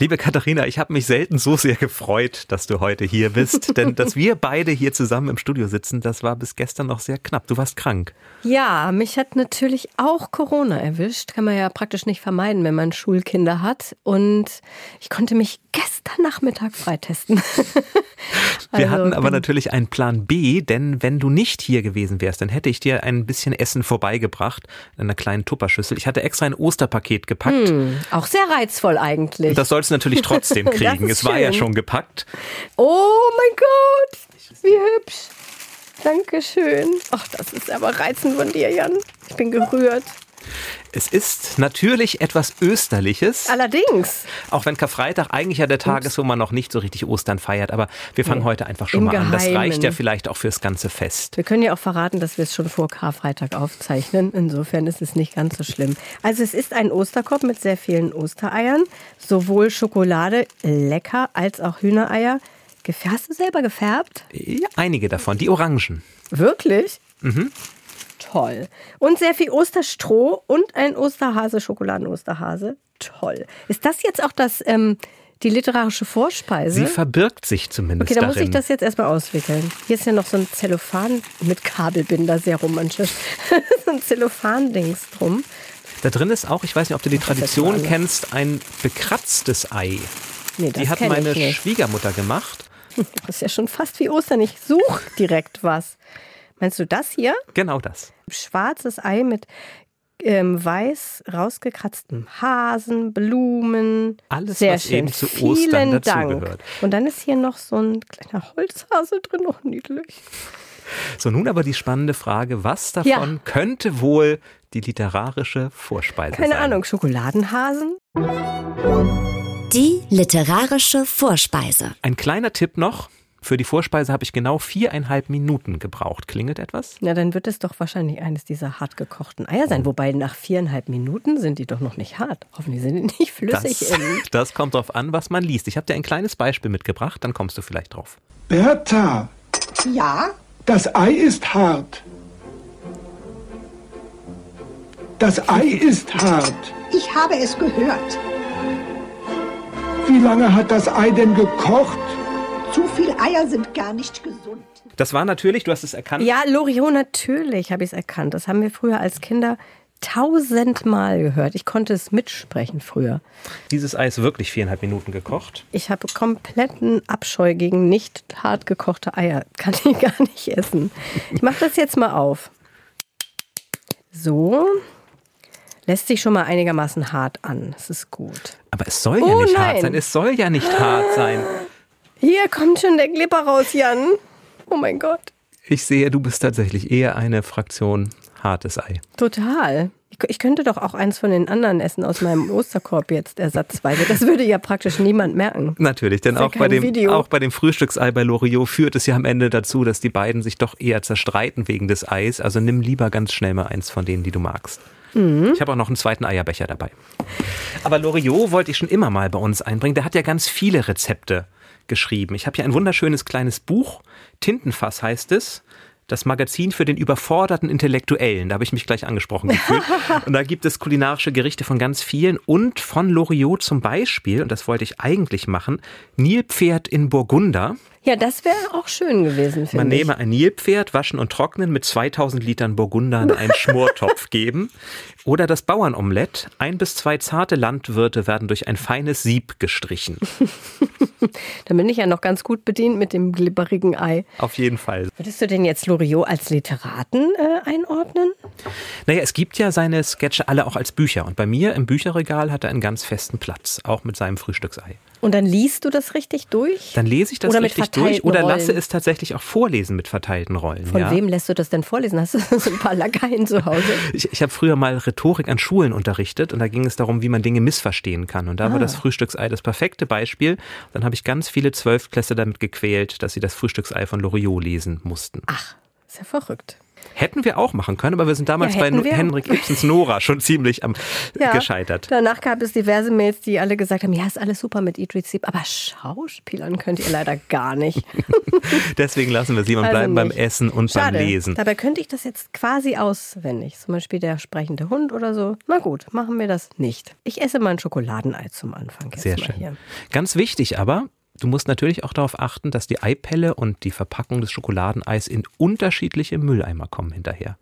Liebe Katharina, ich habe mich selten so sehr gefreut, dass du heute hier bist. Denn dass wir beide hier zusammen im Studio sitzen, das war bis gestern noch sehr knapp. Du warst krank. Ja, mich hat natürlich auch Corona erwischt. Kann man ja praktisch nicht vermeiden, wenn man Schulkinder hat. Und ich konnte mich gestern Nachmittag freitesten. Wir also, hatten aber natürlich einen Plan B, denn wenn du nicht hier gewesen wärst, dann hätte ich dir ein bisschen Essen vorbeigebracht in einer kleinen Tupperschüssel. Ich hatte extra ein Osterpaket gepackt. Hm, auch sehr reizvoll eigentlich. Das sollst natürlich trotzdem kriegen. es war ja schon gepackt. Oh mein Gott, wie hübsch. Dankeschön. Ach, das ist aber reizend von dir, Jan. Ich bin gerührt. Es ist natürlich etwas Österliches. Allerdings. Auch wenn Karfreitag eigentlich ja der Tag Ups. ist, wo man noch nicht so richtig Ostern feiert. Aber wir fangen nee. heute einfach schon Im mal Geheimen. an. Das reicht ja vielleicht auch fürs ganze Fest. Wir können ja auch verraten, dass wir es schon vor Karfreitag aufzeichnen. Insofern ist es nicht ganz so schlimm. Also es ist ein Osterkorb mit sehr vielen Ostereiern. Sowohl Schokolade, lecker, als auch Hühnereier. Hast du selber gefärbt? Ja, einige davon. Die Orangen. Wirklich? Mhm toll. Und sehr viel Osterstroh und ein Osterhase, Schokoladen-Osterhase. Toll. Ist das jetzt auch das, ähm, die literarische Vorspeise? Sie verbirgt sich zumindest. Okay, dann muss ich das jetzt erstmal auswickeln. Hier ist ja noch so ein Zellophan mit Kabelbinder, sehr romantisch. so ein Zellophan-Dings drum. Da drin ist auch, ich weiß nicht, ob du die Tradition kennst, ein bekratztes Ei. Nee, das die hat meine Schwiegermutter gemacht. Das ist ja schon fast wie Ostern. Ich suche direkt was. Meinst du das hier? Genau das. Schwarzes Ei mit ähm, weiß rausgekratztem Hasen, Blumen. Alles, Sehr was schön. eben zu Ostern Vielen Dank. dazugehört. Und dann ist hier noch so ein kleiner Holzhase drin, noch niedlich. So, nun aber die spannende Frage, was davon ja. könnte wohl die literarische Vorspeise Keine sein? Keine Ahnung, Schokoladenhasen? Die literarische Vorspeise. Ein kleiner Tipp noch. Für die Vorspeise habe ich genau viereinhalb Minuten gebraucht. Klingelt etwas? Na, dann wird es doch wahrscheinlich eines dieser hart gekochten Eier sein. Wobei nach viereinhalb Minuten sind die doch noch nicht hart. Hoffentlich sind die nicht flüssig. Das, das kommt darauf an, was man liest. Ich habe dir ein kleines Beispiel mitgebracht, dann kommst du vielleicht drauf. Bertha. Ja? Das Ei ist hart. Das Ei ist hart. Ich habe es gehört. Wie lange hat das Ei denn gekocht? Zu viel Eier sind gar nicht gesund. Das war natürlich, du hast es erkannt. Ja, Loriot, natürlich habe ich es erkannt. Das haben wir früher als Kinder tausendmal gehört. Ich konnte es mitsprechen früher. Dieses Ei ist wirklich viereinhalb Minuten gekocht. Ich habe kompletten Abscheu gegen nicht hart gekochte Eier. Kann ich gar nicht essen. Ich mache das jetzt mal auf. So. Lässt sich schon mal einigermaßen hart an. Das ist gut. Aber es soll ja oh, nicht nein. hart sein. Es soll ja nicht hart sein. Hier kommt schon der Glipper raus, Jan. Oh mein Gott. Ich sehe, du bist tatsächlich eher eine Fraktion hartes Ei. Total. Ich könnte doch auch eins von den anderen essen aus meinem Osterkorb jetzt ersatzweise. Das würde ja praktisch niemand merken. Natürlich, denn auch, ja bei dem, auch bei dem Frühstücksei bei Loriot führt es ja am Ende dazu, dass die beiden sich doch eher zerstreiten wegen des Eis. Also nimm lieber ganz schnell mal eins von denen, die du magst. Mhm. Ich habe auch noch einen zweiten Eierbecher dabei. Aber Loriot wollte ich schon immer mal bei uns einbringen. Der hat ja ganz viele Rezepte geschrieben. Ich habe hier ein wunderschönes kleines Buch, Tintenfass heißt es. Das Magazin für den überforderten Intellektuellen. Da habe ich mich gleich angesprochen gefühlt. und da gibt es kulinarische Gerichte von ganz vielen und von Loriot zum Beispiel, und das wollte ich eigentlich machen, Nilpferd in Burgunder. Ja, das wäre auch schön gewesen, finde Man nehme ein Nilpferd, waschen und trocknen, mit 2000 Litern Burgunder in einen Schmortopf geben. Oder das Bauernomelett. Ein bis zwei zarte Landwirte werden durch ein feines Sieb gestrichen. da bin ich ja noch ganz gut bedient mit dem glibberigen Ei. Auf jeden Fall. Würdest du denn jetzt Loriot als Literaten äh, einordnen? Naja, es gibt ja seine Sketche alle auch als Bücher. Und bei mir im Bücherregal hat er einen ganz festen Platz, auch mit seinem Frühstücksei. Und dann liest du das richtig durch? Dann lese ich das oder richtig durch oder Rollen. lasse es tatsächlich auch vorlesen mit verteilten Rollen. Von ja. wem lässt du das denn vorlesen? Hast du so ein paar Lakaien zu Hause? Ich, ich habe früher mal Rhetorik an Schulen unterrichtet und da ging es darum, wie man Dinge missverstehen kann. Und da ah. war das Frühstücksei das perfekte Beispiel. Dann habe ich ganz viele Zwölfklässler damit gequält, dass sie das Frühstücksei von Loriot lesen mussten. Ach, ist ja verrückt. Hätten wir auch machen können, aber wir sind damals ja, bei wir. Henrik Ibsens Nora schon ziemlich am ja, gescheitert. Danach gab es diverse Mails, die alle gesagt haben, ja, ist alles super mit Idris Sieb, aber Schauspielern könnt ihr leider gar nicht. Deswegen lassen wir sie und also bleiben nicht. beim Essen und Schade. beim Lesen. Dabei könnte ich das jetzt quasi auswendig. Zum Beispiel der sprechende Hund oder so. Na gut, machen wir das nicht. Ich esse mal ein Schokoladenei zum Anfang. Sehr schön. Hier. Ganz wichtig aber, Du musst natürlich auch darauf achten, dass die Eipelle und die Verpackung des Schokoladeneis in unterschiedliche Mülleimer kommen hinterher.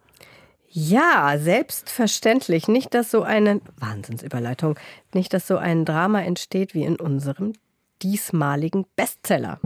Ja, selbstverständlich. Nicht, dass so eine Wahnsinnsüberleitung, nicht, dass so ein Drama entsteht wie in unserem diesmaligen Bestseller.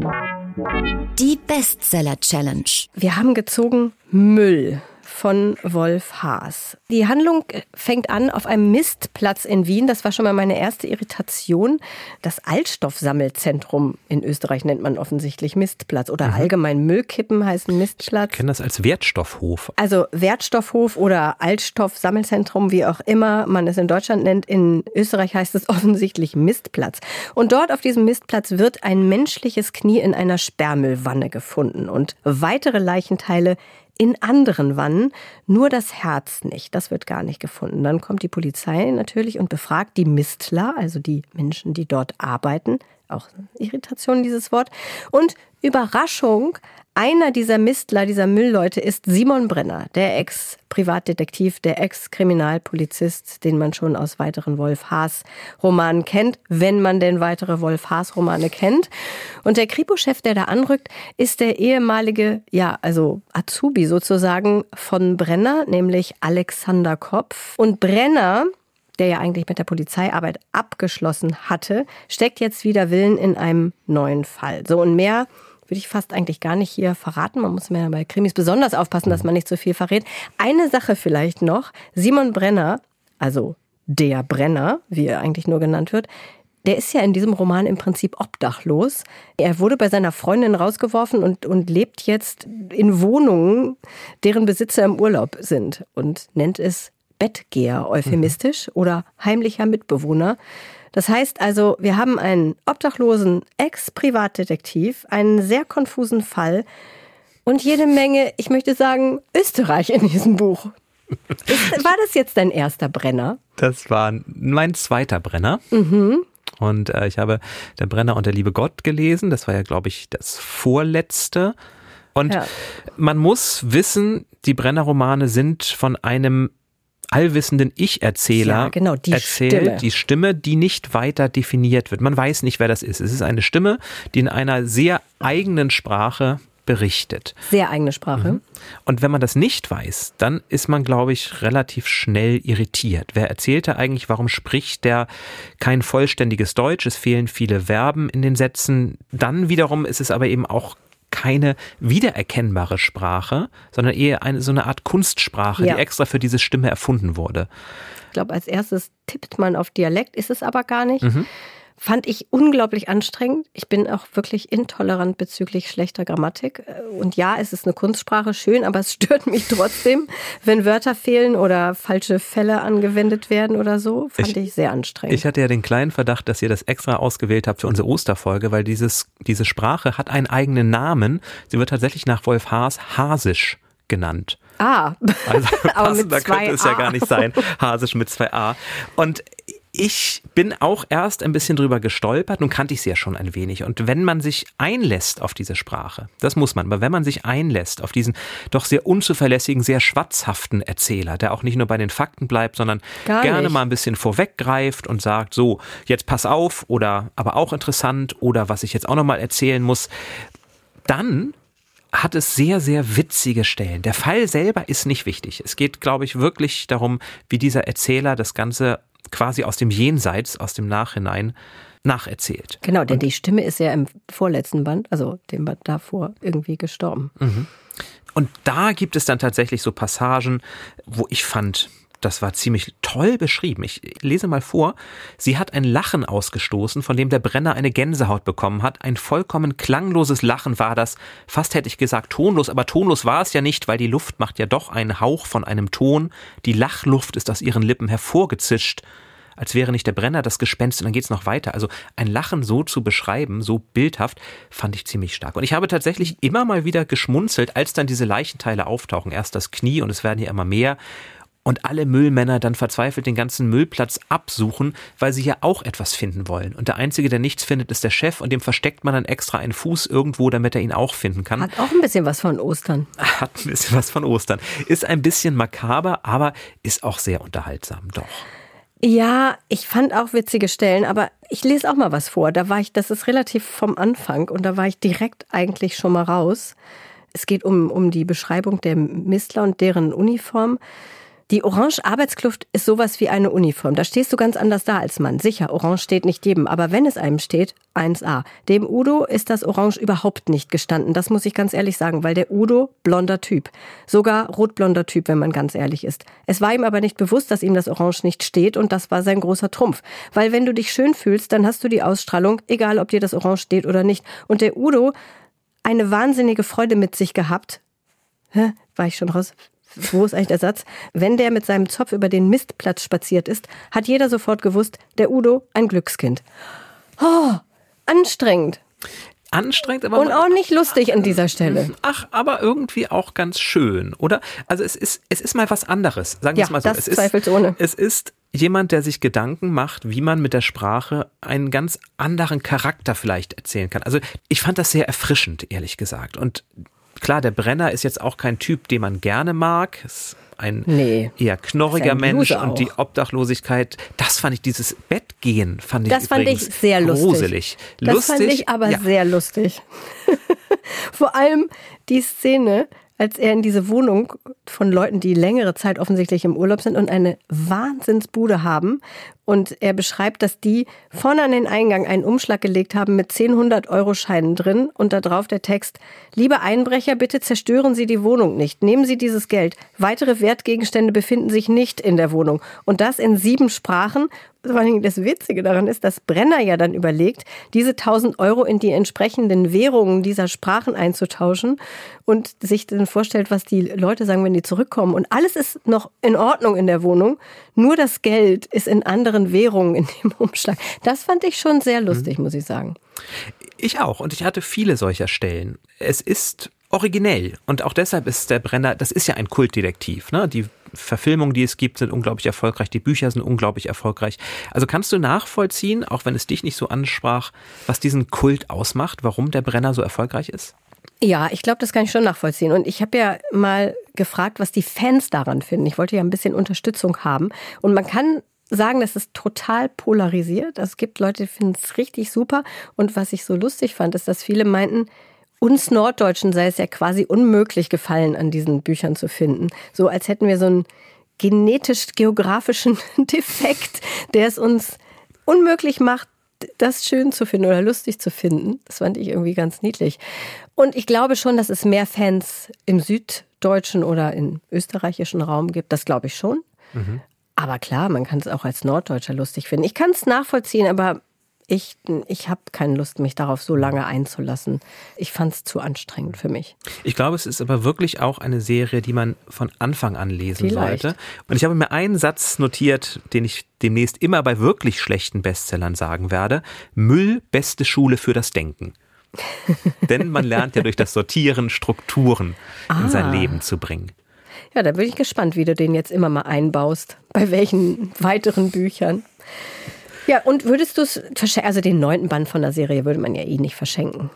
Die Bestseller Challenge. Wir haben gezogen Müll von Wolf Haas. Die Handlung fängt an auf einem Mistplatz in Wien. Das war schon mal meine erste Irritation. Das Altstoffsammelzentrum in Österreich nennt man offensichtlich Mistplatz oder mhm. allgemein Müllkippen heißen Mistplatz. Ich kenne das als Wertstoffhof. Also Wertstoffhof oder Altstoffsammelzentrum, wie auch immer man es in Deutschland nennt. In Österreich heißt es offensichtlich Mistplatz. Und dort auf diesem Mistplatz wird ein menschliches Knie in einer Sperrmüllwanne gefunden und weitere Leichenteile in anderen Wannen, nur das Herz nicht. Das wird gar nicht gefunden. Dann kommt die Polizei natürlich und befragt die Mistler, also die Menschen, die dort arbeiten. Auch Irritation dieses Wort. Und Überraschung, einer dieser Mistler, dieser Müllleute ist Simon Brenner, der Ex-Privatdetektiv, der Ex-Kriminalpolizist, den man schon aus weiteren Wolf-Haas-Romanen kennt, wenn man denn weitere Wolf-Haas-Romane kennt. Und der Kripo-Chef, der da anrückt, ist der ehemalige, ja, also Azubi sozusagen von Brenner, nämlich Alexander Kopf. Und Brenner der ja eigentlich mit der Polizeiarbeit abgeschlossen hatte, steckt jetzt wieder Willen in einem neuen Fall. So und mehr würde ich fast eigentlich gar nicht hier verraten. Man muss mir bei Krimis besonders aufpassen, dass man nicht so viel verrät. Eine Sache vielleicht noch. Simon Brenner, also der Brenner, wie er eigentlich nur genannt wird, der ist ja in diesem Roman im Prinzip obdachlos. Er wurde bei seiner Freundin rausgeworfen und, und lebt jetzt in Wohnungen, deren Besitzer im Urlaub sind und nennt es Bettgeher euphemistisch mhm. oder heimlicher Mitbewohner. Das heißt also, wir haben einen obdachlosen Ex-Privatdetektiv, einen sehr konfusen Fall und jede Menge, ich möchte sagen, Österreich in diesem Buch. Ist, war das jetzt dein erster Brenner? Das war mein zweiter Brenner. Mhm. Und äh, ich habe Der Brenner und der liebe Gott gelesen. Das war ja, glaube ich, das vorletzte. Und ja. man muss wissen, die Brenner-Romane sind von einem allwissenden Ich-Erzähler ja, genau, die erzählt, Stimme. die Stimme, die nicht weiter definiert wird. Man weiß nicht, wer das ist. Es ist eine Stimme, die in einer sehr eigenen Sprache berichtet. Sehr eigene Sprache. Mhm. Und wenn man das nicht weiß, dann ist man, glaube ich, relativ schnell irritiert. Wer erzählte eigentlich, warum spricht der kein vollständiges Deutsch? Es fehlen viele Verben in den Sätzen. Dann wiederum ist es aber eben auch keine wiedererkennbare Sprache, sondern eher eine, so eine Art Kunstsprache, ja. die extra für diese Stimme erfunden wurde. Ich glaube, als erstes tippt man auf Dialekt, ist es aber gar nicht. Mhm fand ich unglaublich anstrengend. Ich bin auch wirklich intolerant bezüglich schlechter Grammatik. Und ja, es ist eine Kunstsprache, schön, aber es stört mich trotzdem, wenn Wörter fehlen oder falsche Fälle angewendet werden oder so. Fand ich, ich, sehr anstrengend. Ich hatte ja den kleinen Verdacht, dass ihr das extra ausgewählt habt für unsere Osterfolge, weil dieses, diese Sprache hat einen eigenen Namen. Sie wird tatsächlich nach Wolf Haas Hasisch genannt. Ah, also passender könnte es ja gar nicht sein. Hasisch mit zwei A. Und ich bin auch erst ein bisschen drüber gestolpert. Nun kannte ich sie ja schon ein wenig. Und wenn man sich einlässt auf diese Sprache, das muss man, aber wenn man sich einlässt auf diesen doch sehr unzuverlässigen, sehr schwatzhaften Erzähler, der auch nicht nur bei den Fakten bleibt, sondern Gar gerne nicht. mal ein bisschen vorweggreift und sagt, so, jetzt pass auf oder aber auch interessant oder was ich jetzt auch nochmal erzählen muss, dann hat es sehr, sehr witzige Stellen. Der Fall selber ist nicht wichtig. Es geht, glaube ich, wirklich darum, wie dieser Erzähler das Ganze quasi aus dem Jenseits, aus dem Nachhinein nacherzählt. Genau, denn Und, die Stimme ist ja im vorletzten Band, also dem Band davor, irgendwie gestorben. Mhm. Und da gibt es dann tatsächlich so Passagen, wo ich fand, das war ziemlich toll beschrieben. Ich lese mal vor. Sie hat ein Lachen ausgestoßen, von dem der Brenner eine Gänsehaut bekommen hat. Ein vollkommen klangloses Lachen war das. Fast hätte ich gesagt tonlos, aber tonlos war es ja nicht, weil die Luft macht ja doch einen Hauch von einem Ton. Die Lachluft ist aus ihren Lippen hervorgezischt. als wäre nicht der Brenner das Gespenst und dann geht's noch weiter. Also ein Lachen so zu beschreiben, so bildhaft, fand ich ziemlich stark. Und ich habe tatsächlich immer mal wieder geschmunzelt, als dann diese Leichenteile auftauchen. Erst das Knie und es werden ja immer mehr und alle Müllmänner dann verzweifelt den ganzen Müllplatz absuchen, weil sie ja auch etwas finden wollen. Und der Einzige, der nichts findet, ist der Chef und dem versteckt man dann extra einen Fuß irgendwo, damit er ihn auch finden kann. Hat auch ein bisschen was von Ostern. Hat ein bisschen was von Ostern. Ist ein bisschen makaber, aber ist auch sehr unterhaltsam, doch. Ja, ich fand auch witzige Stellen, aber ich lese auch mal was vor. Da war ich, das ist relativ vom Anfang und da war ich direkt eigentlich schon mal raus. Es geht um, um die Beschreibung der Mistler und deren Uniform. Die Orange-Arbeitskluft ist sowas wie eine Uniform. Da stehst du ganz anders da als Mann. Sicher, Orange steht nicht jedem, aber wenn es einem steht, 1a. Dem Udo ist das Orange überhaupt nicht gestanden. Das muss ich ganz ehrlich sagen, weil der Udo blonder Typ. Sogar rotblonder Typ, wenn man ganz ehrlich ist. Es war ihm aber nicht bewusst, dass ihm das Orange nicht steht und das war sein großer Trumpf. Weil wenn du dich schön fühlst, dann hast du die Ausstrahlung, egal ob dir das Orange steht oder nicht. Und der Udo eine wahnsinnige Freude mit sich gehabt. Hä? War ich schon raus? Wo ist eigentlich der Satz? Wenn der mit seinem Zopf über den Mistplatz spaziert ist, hat jeder sofort gewusst, der Udo ein Glückskind. Oh, anstrengend. Anstrengend, aber. Und auch nicht lustig an dieser Stelle. Ach, aber irgendwie auch ganz schön, oder? Also es ist, es ist mal was anderes, sagen wir ja, es mal so. Das es zweifelsohne. Ist, es ist jemand, der sich Gedanken macht, wie man mit der Sprache einen ganz anderen Charakter vielleicht erzählen kann. Also ich fand das sehr erfrischend, ehrlich gesagt. Und Klar, der Brenner ist jetzt auch kein Typ, den man gerne mag. Ist ein nee, eher knorriger Mensch und die Obdachlosigkeit. Das fand ich, dieses Bettgehen fand ich Das fand ich sehr gruselig. lustig. Das lustig, fand ich aber ja. sehr lustig. Vor allem die Szene, als er in diese Wohnung von Leuten, die längere Zeit offensichtlich im Urlaub sind und eine Wahnsinnsbude haben. Und er beschreibt, dass die vorne an den Eingang einen Umschlag gelegt haben mit 10 Euro Scheinen drin und da drauf der Text, liebe Einbrecher, bitte zerstören Sie die Wohnung nicht. Nehmen Sie dieses Geld. Weitere Wertgegenstände befinden sich nicht in der Wohnung. Und das in sieben Sprachen das Witzige daran ist, dass Brenner ja dann überlegt, diese 1000 Euro in die entsprechenden Währungen dieser Sprachen einzutauschen und sich dann vorstellt, was die Leute sagen, wenn die zurückkommen. Und alles ist noch in Ordnung in der Wohnung, nur das Geld ist in anderen Währungen in dem Umschlag. Das fand ich schon sehr lustig, mhm. muss ich sagen. Ich auch und ich hatte viele solcher Stellen. Es ist originell. Und auch deshalb ist der Brenner, das ist ja ein Kultdetektiv. Ne? Die Verfilmungen, die es gibt, sind unglaublich erfolgreich. Die Bücher sind unglaublich erfolgreich. Also kannst du nachvollziehen, auch wenn es dich nicht so ansprach, was diesen Kult ausmacht, warum der Brenner so erfolgreich ist? Ja, ich glaube, das kann ich schon nachvollziehen. Und ich habe ja mal gefragt, was die Fans daran finden. Ich wollte ja ein bisschen Unterstützung haben. Und man kann sagen, das ist total polarisiert. Es gibt Leute, die finden es richtig super. Und was ich so lustig fand, ist, dass viele meinten, uns Norddeutschen sei es ja quasi unmöglich gefallen, an diesen Büchern zu finden. So als hätten wir so einen genetisch-geografischen Defekt, der es uns unmöglich macht, das schön zu finden oder lustig zu finden. Das fand ich irgendwie ganz niedlich. Und ich glaube schon, dass es mehr Fans im süddeutschen oder im österreichischen Raum gibt. Das glaube ich schon. Mhm. Aber klar, man kann es auch als Norddeutscher lustig finden. Ich kann es nachvollziehen, aber ich, ich habe keine Lust, mich darauf so lange einzulassen. Ich fand es zu anstrengend für mich. Ich glaube, es ist aber wirklich auch eine Serie, die man von Anfang an lesen Vielleicht. sollte. Und ich habe mir einen Satz notiert, den ich demnächst immer bei wirklich schlechten Bestsellern sagen werde. Müll, beste Schule für das Denken. Denn man lernt ja durch das Sortieren Strukturen ah. in sein ah. Leben zu bringen. Ja, da bin ich gespannt, wie du den jetzt immer mal einbaust. Bei welchen weiteren Büchern. Ja, und würdest du es verschenken? Also den neunten Band von der Serie würde man ja eh nicht verschenken.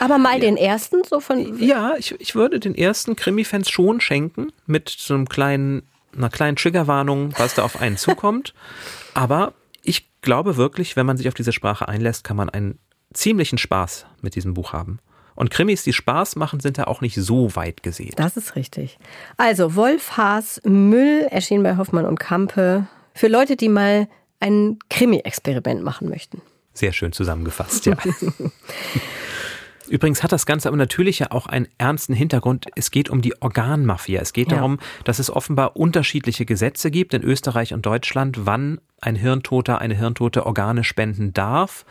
Aber mal ja. den ersten so von. Ja, ich, ich würde den ersten Krimi-Fans schon schenken, mit so einem kleinen, einer kleinen Triggerwarnung, was da auf einen zukommt. Aber ich glaube wirklich, wenn man sich auf diese Sprache einlässt, kann man einen ziemlichen Spaß mit diesem Buch haben. Und Krimis, die Spaß machen, sind da auch nicht so weit gesehen. Das ist richtig. Also Wolf Haas Müll erschien bei Hoffmann und Kampe. Für Leute, die mal ein Krimi-Experiment machen möchten. Sehr schön zusammengefasst, ja. Übrigens hat das Ganze aber natürlich ja auch einen ernsten Hintergrund. Es geht um die Organmafia. Es geht ja. darum, dass es offenbar unterschiedliche Gesetze gibt in Österreich und Deutschland, wann ein Hirntoter, eine Hirntote Organe spenden darf.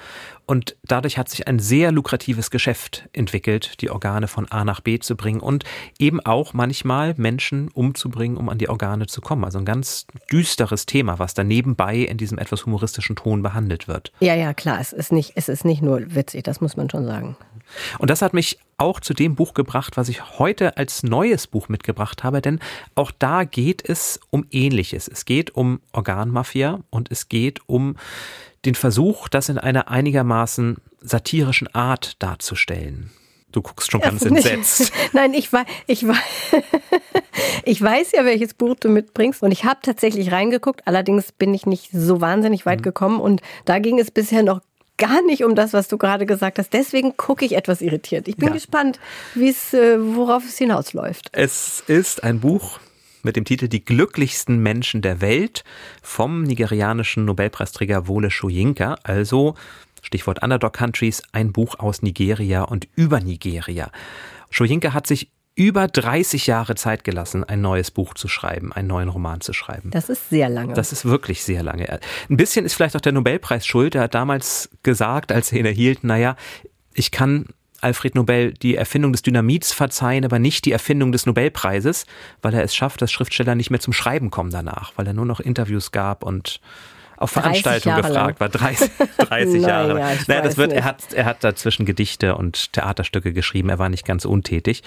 Und dadurch hat sich ein sehr lukratives Geschäft entwickelt, die Organe von A nach B zu bringen und eben auch manchmal Menschen umzubringen, um an die Organe zu kommen. Also ein ganz düsteres Thema, was da nebenbei in diesem etwas humoristischen Ton behandelt wird. Ja, ja, klar. Es ist nicht, es ist nicht nur witzig, das muss man schon sagen. Und das hat mich auch zu dem Buch gebracht, was ich heute als neues Buch mitgebracht habe, denn auch da geht es um Ähnliches. Es geht um Organmafia und es geht um den Versuch, das in einer einigermaßen satirischen Art darzustellen. Du guckst schon ganz entsetzt. Nein, ich weiß, ich, weiß, ich weiß ja, welches Buch du mitbringst. Und ich habe tatsächlich reingeguckt. Allerdings bin ich nicht so wahnsinnig weit mhm. gekommen. Und da ging es bisher noch gar nicht um das, was du gerade gesagt hast. Deswegen gucke ich etwas irritiert. Ich bin ja. gespannt, wie es, äh, worauf es hinausläuft. Es ist ein Buch mit dem Titel Die glücklichsten Menschen der Welt vom nigerianischen Nobelpreisträger Wole Soyinka, also Stichwort Underdog Countries, ein Buch aus Nigeria und über Nigeria. Soyinka hat sich über 30 Jahre Zeit gelassen, ein neues Buch zu schreiben, einen neuen Roman zu schreiben. Das ist sehr lange. Das ist wirklich sehr lange. Ein bisschen ist vielleicht auch der Nobelpreis schuld. Er hat damals gesagt, als er ihn erhielt, naja, ich kann Alfred Nobel die Erfindung des Dynamits verzeihen, aber nicht die Erfindung des Nobelpreises, weil er es schafft, dass Schriftsteller nicht mehr zum Schreiben kommen danach, weil er nur noch Interviews gab und auf Veranstaltungen gefragt war. 30, 30 Jahre. Naja, naja das wird, er hat, er hat dazwischen Gedichte und Theaterstücke geschrieben. Er war nicht ganz untätig.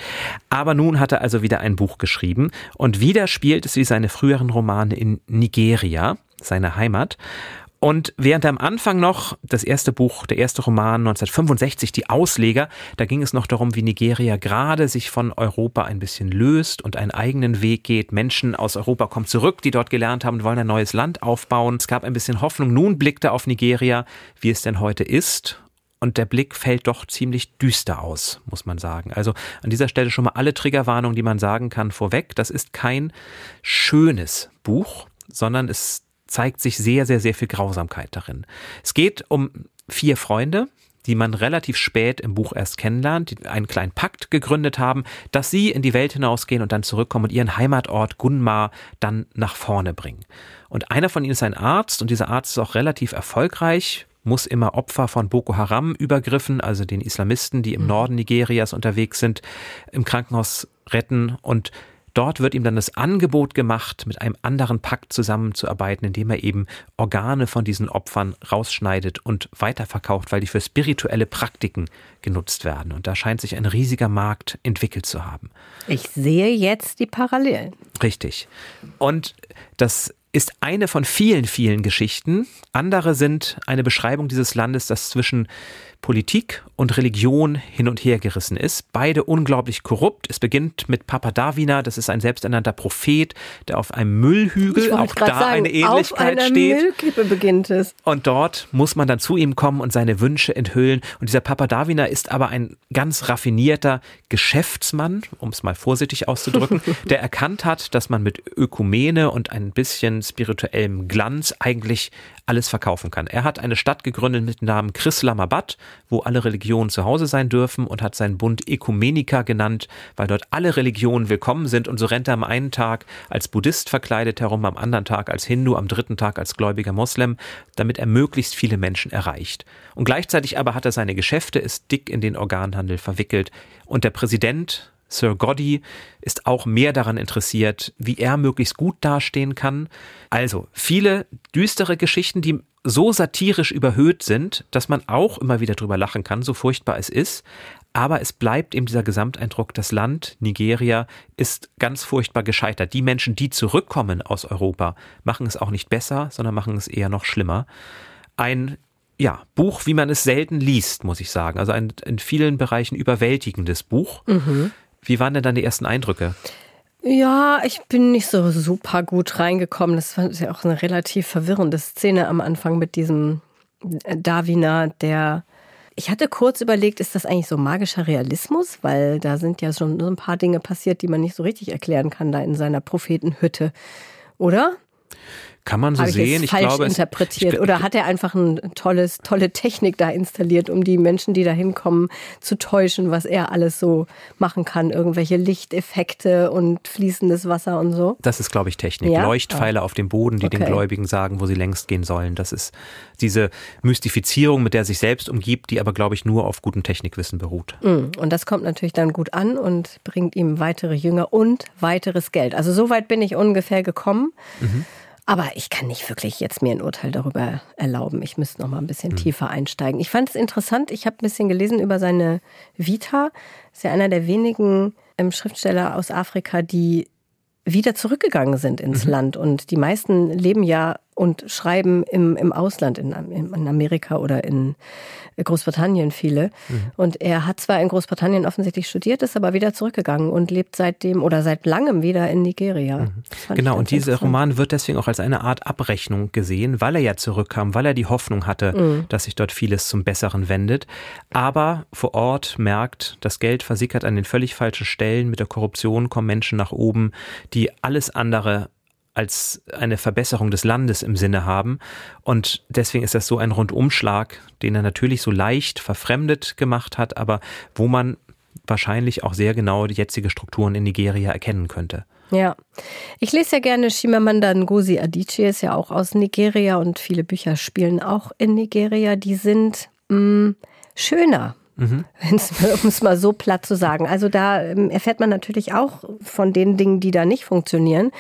Aber nun hat er also wieder ein Buch geschrieben und wieder spielt es wie seine früheren Romane in Nigeria, seine Heimat. Und während am Anfang noch das erste Buch, der erste Roman 1965, Die Ausleger, da ging es noch darum, wie Nigeria gerade sich von Europa ein bisschen löst und einen eigenen Weg geht. Menschen aus Europa kommen zurück, die dort gelernt haben, wollen ein neues Land aufbauen. Es gab ein bisschen Hoffnung. Nun blickte er auf Nigeria, wie es denn heute ist. Und der Blick fällt doch ziemlich düster aus, muss man sagen. Also an dieser Stelle schon mal alle Triggerwarnungen, die man sagen kann, vorweg. Das ist kein schönes Buch, sondern es zeigt sich sehr, sehr, sehr viel Grausamkeit darin. Es geht um vier Freunde, die man relativ spät im Buch erst kennenlernt, die einen kleinen Pakt gegründet haben, dass sie in die Welt hinausgehen und dann zurückkommen und ihren Heimatort Gunma dann nach vorne bringen. Und einer von ihnen ist ein Arzt und dieser Arzt ist auch relativ erfolgreich, muss immer Opfer von Boko Haram Übergriffen, also den Islamisten, die im mhm. Norden Nigerias unterwegs sind, im Krankenhaus retten und Dort wird ihm dann das Angebot gemacht, mit einem anderen Pakt zusammenzuarbeiten, indem er eben Organe von diesen Opfern rausschneidet und weiterverkauft, weil die für spirituelle Praktiken genutzt werden. Und da scheint sich ein riesiger Markt entwickelt zu haben. Ich sehe jetzt die Parallelen. Richtig. Und das ist eine von vielen, vielen Geschichten. Andere sind eine Beschreibung dieses Landes, das zwischen Politik und Religion hin und her gerissen ist. Beide unglaublich korrupt. Es beginnt mit Papa Davina, das ist ein selbsternannter Prophet, der auf einem Müllhügel, auch da sagen, eine Ähnlichkeit auf steht. Müllkippe beginnt es. Und dort muss man dann zu ihm kommen und seine Wünsche enthüllen. Und dieser Papa Davina ist aber ein ganz raffinierter Geschäftsmann, um es mal vorsichtig auszudrücken, der erkannt hat, dass man mit Ökumene und ein bisschen spirituellem Glanz eigentlich alles verkaufen kann. Er hat eine Stadt gegründet mit dem Namen Chrislamabad, wo alle Religionen zu Hause sein dürfen und hat seinen Bund Ekumenika genannt, weil dort alle Religionen willkommen sind und so rennt er am einen Tag als Buddhist verkleidet herum, am anderen Tag als Hindu, am dritten Tag als gläubiger Moslem, damit er möglichst viele Menschen erreicht. Und gleichzeitig aber hat er seine Geschäfte, ist dick in den Organhandel verwickelt und der Präsident Sir Goddy ist auch mehr daran interessiert, wie er möglichst gut dastehen kann. Also viele düstere Geschichten, die so satirisch überhöht sind, dass man auch immer wieder drüber lachen kann, so furchtbar es ist. Aber es bleibt eben dieser Gesamteindruck, das Land Nigeria ist ganz furchtbar gescheitert. Die Menschen, die zurückkommen aus Europa, machen es auch nicht besser, sondern machen es eher noch schlimmer. Ein ja, Buch, wie man es selten liest, muss ich sagen. Also ein in vielen Bereichen überwältigendes Buch. Mhm. Wie waren denn dann die ersten Eindrücke? Ja, ich bin nicht so super gut reingekommen. Das war ja auch eine relativ verwirrende Szene am Anfang mit diesem äh, Davina, der. Ich hatte kurz überlegt, ist das eigentlich so magischer Realismus? Weil da sind ja schon so ein paar Dinge passiert, die man nicht so richtig erklären kann, da in seiner Prophetenhütte. Oder? Kann man so Habe sehen. Ich, falsch glaube, interpretiert. Ich, Oder hat er einfach eine tolles, tolle Technik da installiert, um die Menschen, die da hinkommen, zu täuschen, was er alles so machen kann? Irgendwelche Lichteffekte und fließendes Wasser und so? Das ist, glaube ich, Technik. Ja? Leuchtpfeile oh. auf dem Boden, die okay. den Gläubigen sagen, wo sie längst gehen sollen. Das ist diese Mystifizierung, mit der er sich selbst umgibt, die aber, glaube ich, nur auf gutem Technikwissen beruht. Mm, und das kommt natürlich dann gut an und bringt ihm weitere Jünger und weiteres Geld. Also so weit bin ich ungefähr gekommen. Mhm. Aber ich kann nicht wirklich jetzt mir ein Urteil darüber erlauben. Ich müsste noch mal ein bisschen mhm. tiefer einsteigen. Ich fand es interessant. Ich habe ein bisschen gelesen über seine Vita. Ist ja einer der wenigen ähm, Schriftsteller aus Afrika, die wieder zurückgegangen sind ins mhm. Land. Und die meisten leben ja und schreiben im, im Ausland, in, in Amerika oder in Großbritannien viele. Mhm. Und er hat zwar in Großbritannien offensichtlich studiert, ist aber wieder zurückgegangen und lebt seitdem oder seit langem wieder in Nigeria. Mhm. Genau, und dieser Roman wird deswegen auch als eine Art Abrechnung gesehen, weil er ja zurückkam, weil er die Hoffnung hatte, mhm. dass sich dort vieles zum Besseren wendet. Aber vor Ort merkt, das Geld versickert an den völlig falschen Stellen. Mit der Korruption kommen Menschen nach oben, die alles andere als eine Verbesserung des Landes im Sinne haben. Und deswegen ist das so ein Rundumschlag, den er natürlich so leicht verfremdet gemacht hat, aber wo man wahrscheinlich auch sehr genau die jetzige Strukturen in Nigeria erkennen könnte. Ja, ich lese ja gerne Shimamanda Ngozi Adichie, ist ja auch aus Nigeria und viele Bücher spielen auch in Nigeria. Die sind mh, mm, schöner, Mhm. um es mal so platt zu sagen. Also da ähm, erfährt man natürlich auch von den Dingen, die da nicht funktionieren.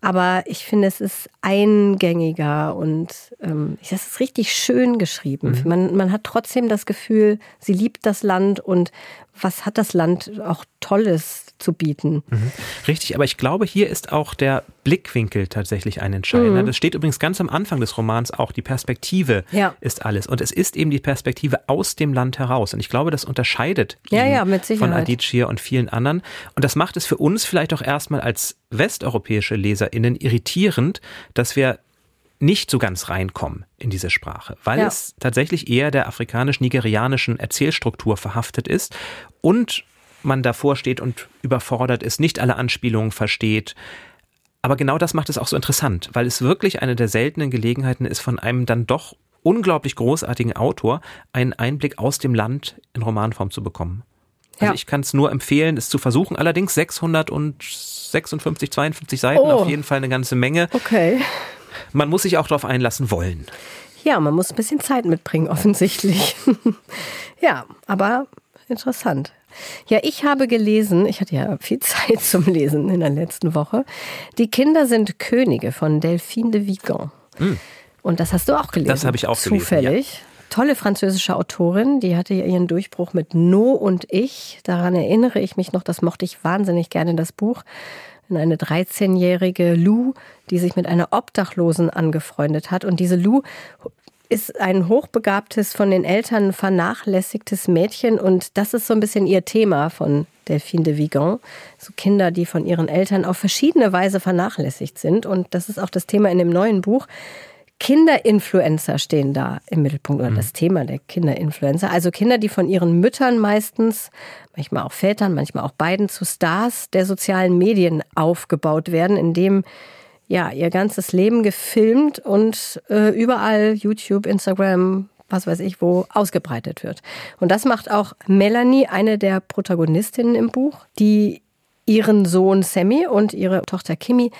Aber ich finde, es ist eingängiger und ähm, das ist richtig schön geschrieben. Mhm. Man, man hat trotzdem das Gefühl, sie liebt das Land und was hat das Land auch Tolles zu bieten. Mhm. Richtig, aber ich glaube, hier ist auch der Blickwinkel tatsächlich ein entscheidender. Mhm. Das steht übrigens ganz am Anfang des Romans auch. Die Perspektive ja. ist alles. Und es ist eben die Perspektive aus dem Land heraus. Und ich glaube, das unterscheidet ja, ja, von Adichie und vielen anderen. Und das macht es für uns vielleicht auch erstmal als westeuropäische LeserInnen irritierend, dass wir nicht so ganz reinkommen in diese Sprache, weil es tatsächlich eher der afrikanisch-nigerianischen Erzählstruktur verhaftet ist und man davor steht und überfordert ist, nicht alle Anspielungen versteht. Aber genau das macht es auch so interessant, weil es wirklich eine der seltenen Gelegenheiten ist, von einem dann doch unglaublich großartigen Autor einen Einblick aus dem Land in Romanform zu bekommen. Also ja. ich kann es nur empfehlen, es zu versuchen. Allerdings 656, 52 Seiten, oh. auf jeden Fall eine ganze Menge. Okay. Man muss sich auch darauf einlassen wollen. Ja, man muss ein bisschen Zeit mitbringen, offensichtlich. ja, aber interessant. Ja, ich habe gelesen, ich hatte ja viel Zeit zum Lesen in der letzten Woche. Die Kinder sind Könige von Delphine de Vigan. Mm. Und das hast du auch gelesen. Das habe ich auch Zufällig. gelesen. Zufällig. Ja. Tolle französische Autorin, die hatte ja ihren Durchbruch mit No und ich. Daran erinnere ich mich noch, das mochte ich wahnsinnig gerne, das Buch. Eine 13-jährige Lou, die sich mit einer Obdachlosen angefreundet hat. Und diese Lou ist ein hochbegabtes, von den Eltern vernachlässigtes Mädchen und das ist so ein bisschen ihr Thema von Delphine de Vigan. So Kinder, die von ihren Eltern auf verschiedene Weise vernachlässigt sind und das ist auch das Thema in dem neuen Buch. Kinderinfluencer stehen da im Mittelpunkt oder mhm. das Thema der Kinderinfluencer. Also Kinder, die von ihren Müttern meistens, manchmal auch Vätern, manchmal auch beiden zu Stars der sozialen Medien aufgebaut werden, indem ja, ihr ganzes Leben gefilmt und äh, überall YouTube, Instagram, was weiß ich wo, ausgebreitet wird. Und das macht auch Melanie, eine der Protagonistinnen im Buch, die ihren Sohn Sammy und ihre Tochter Kimi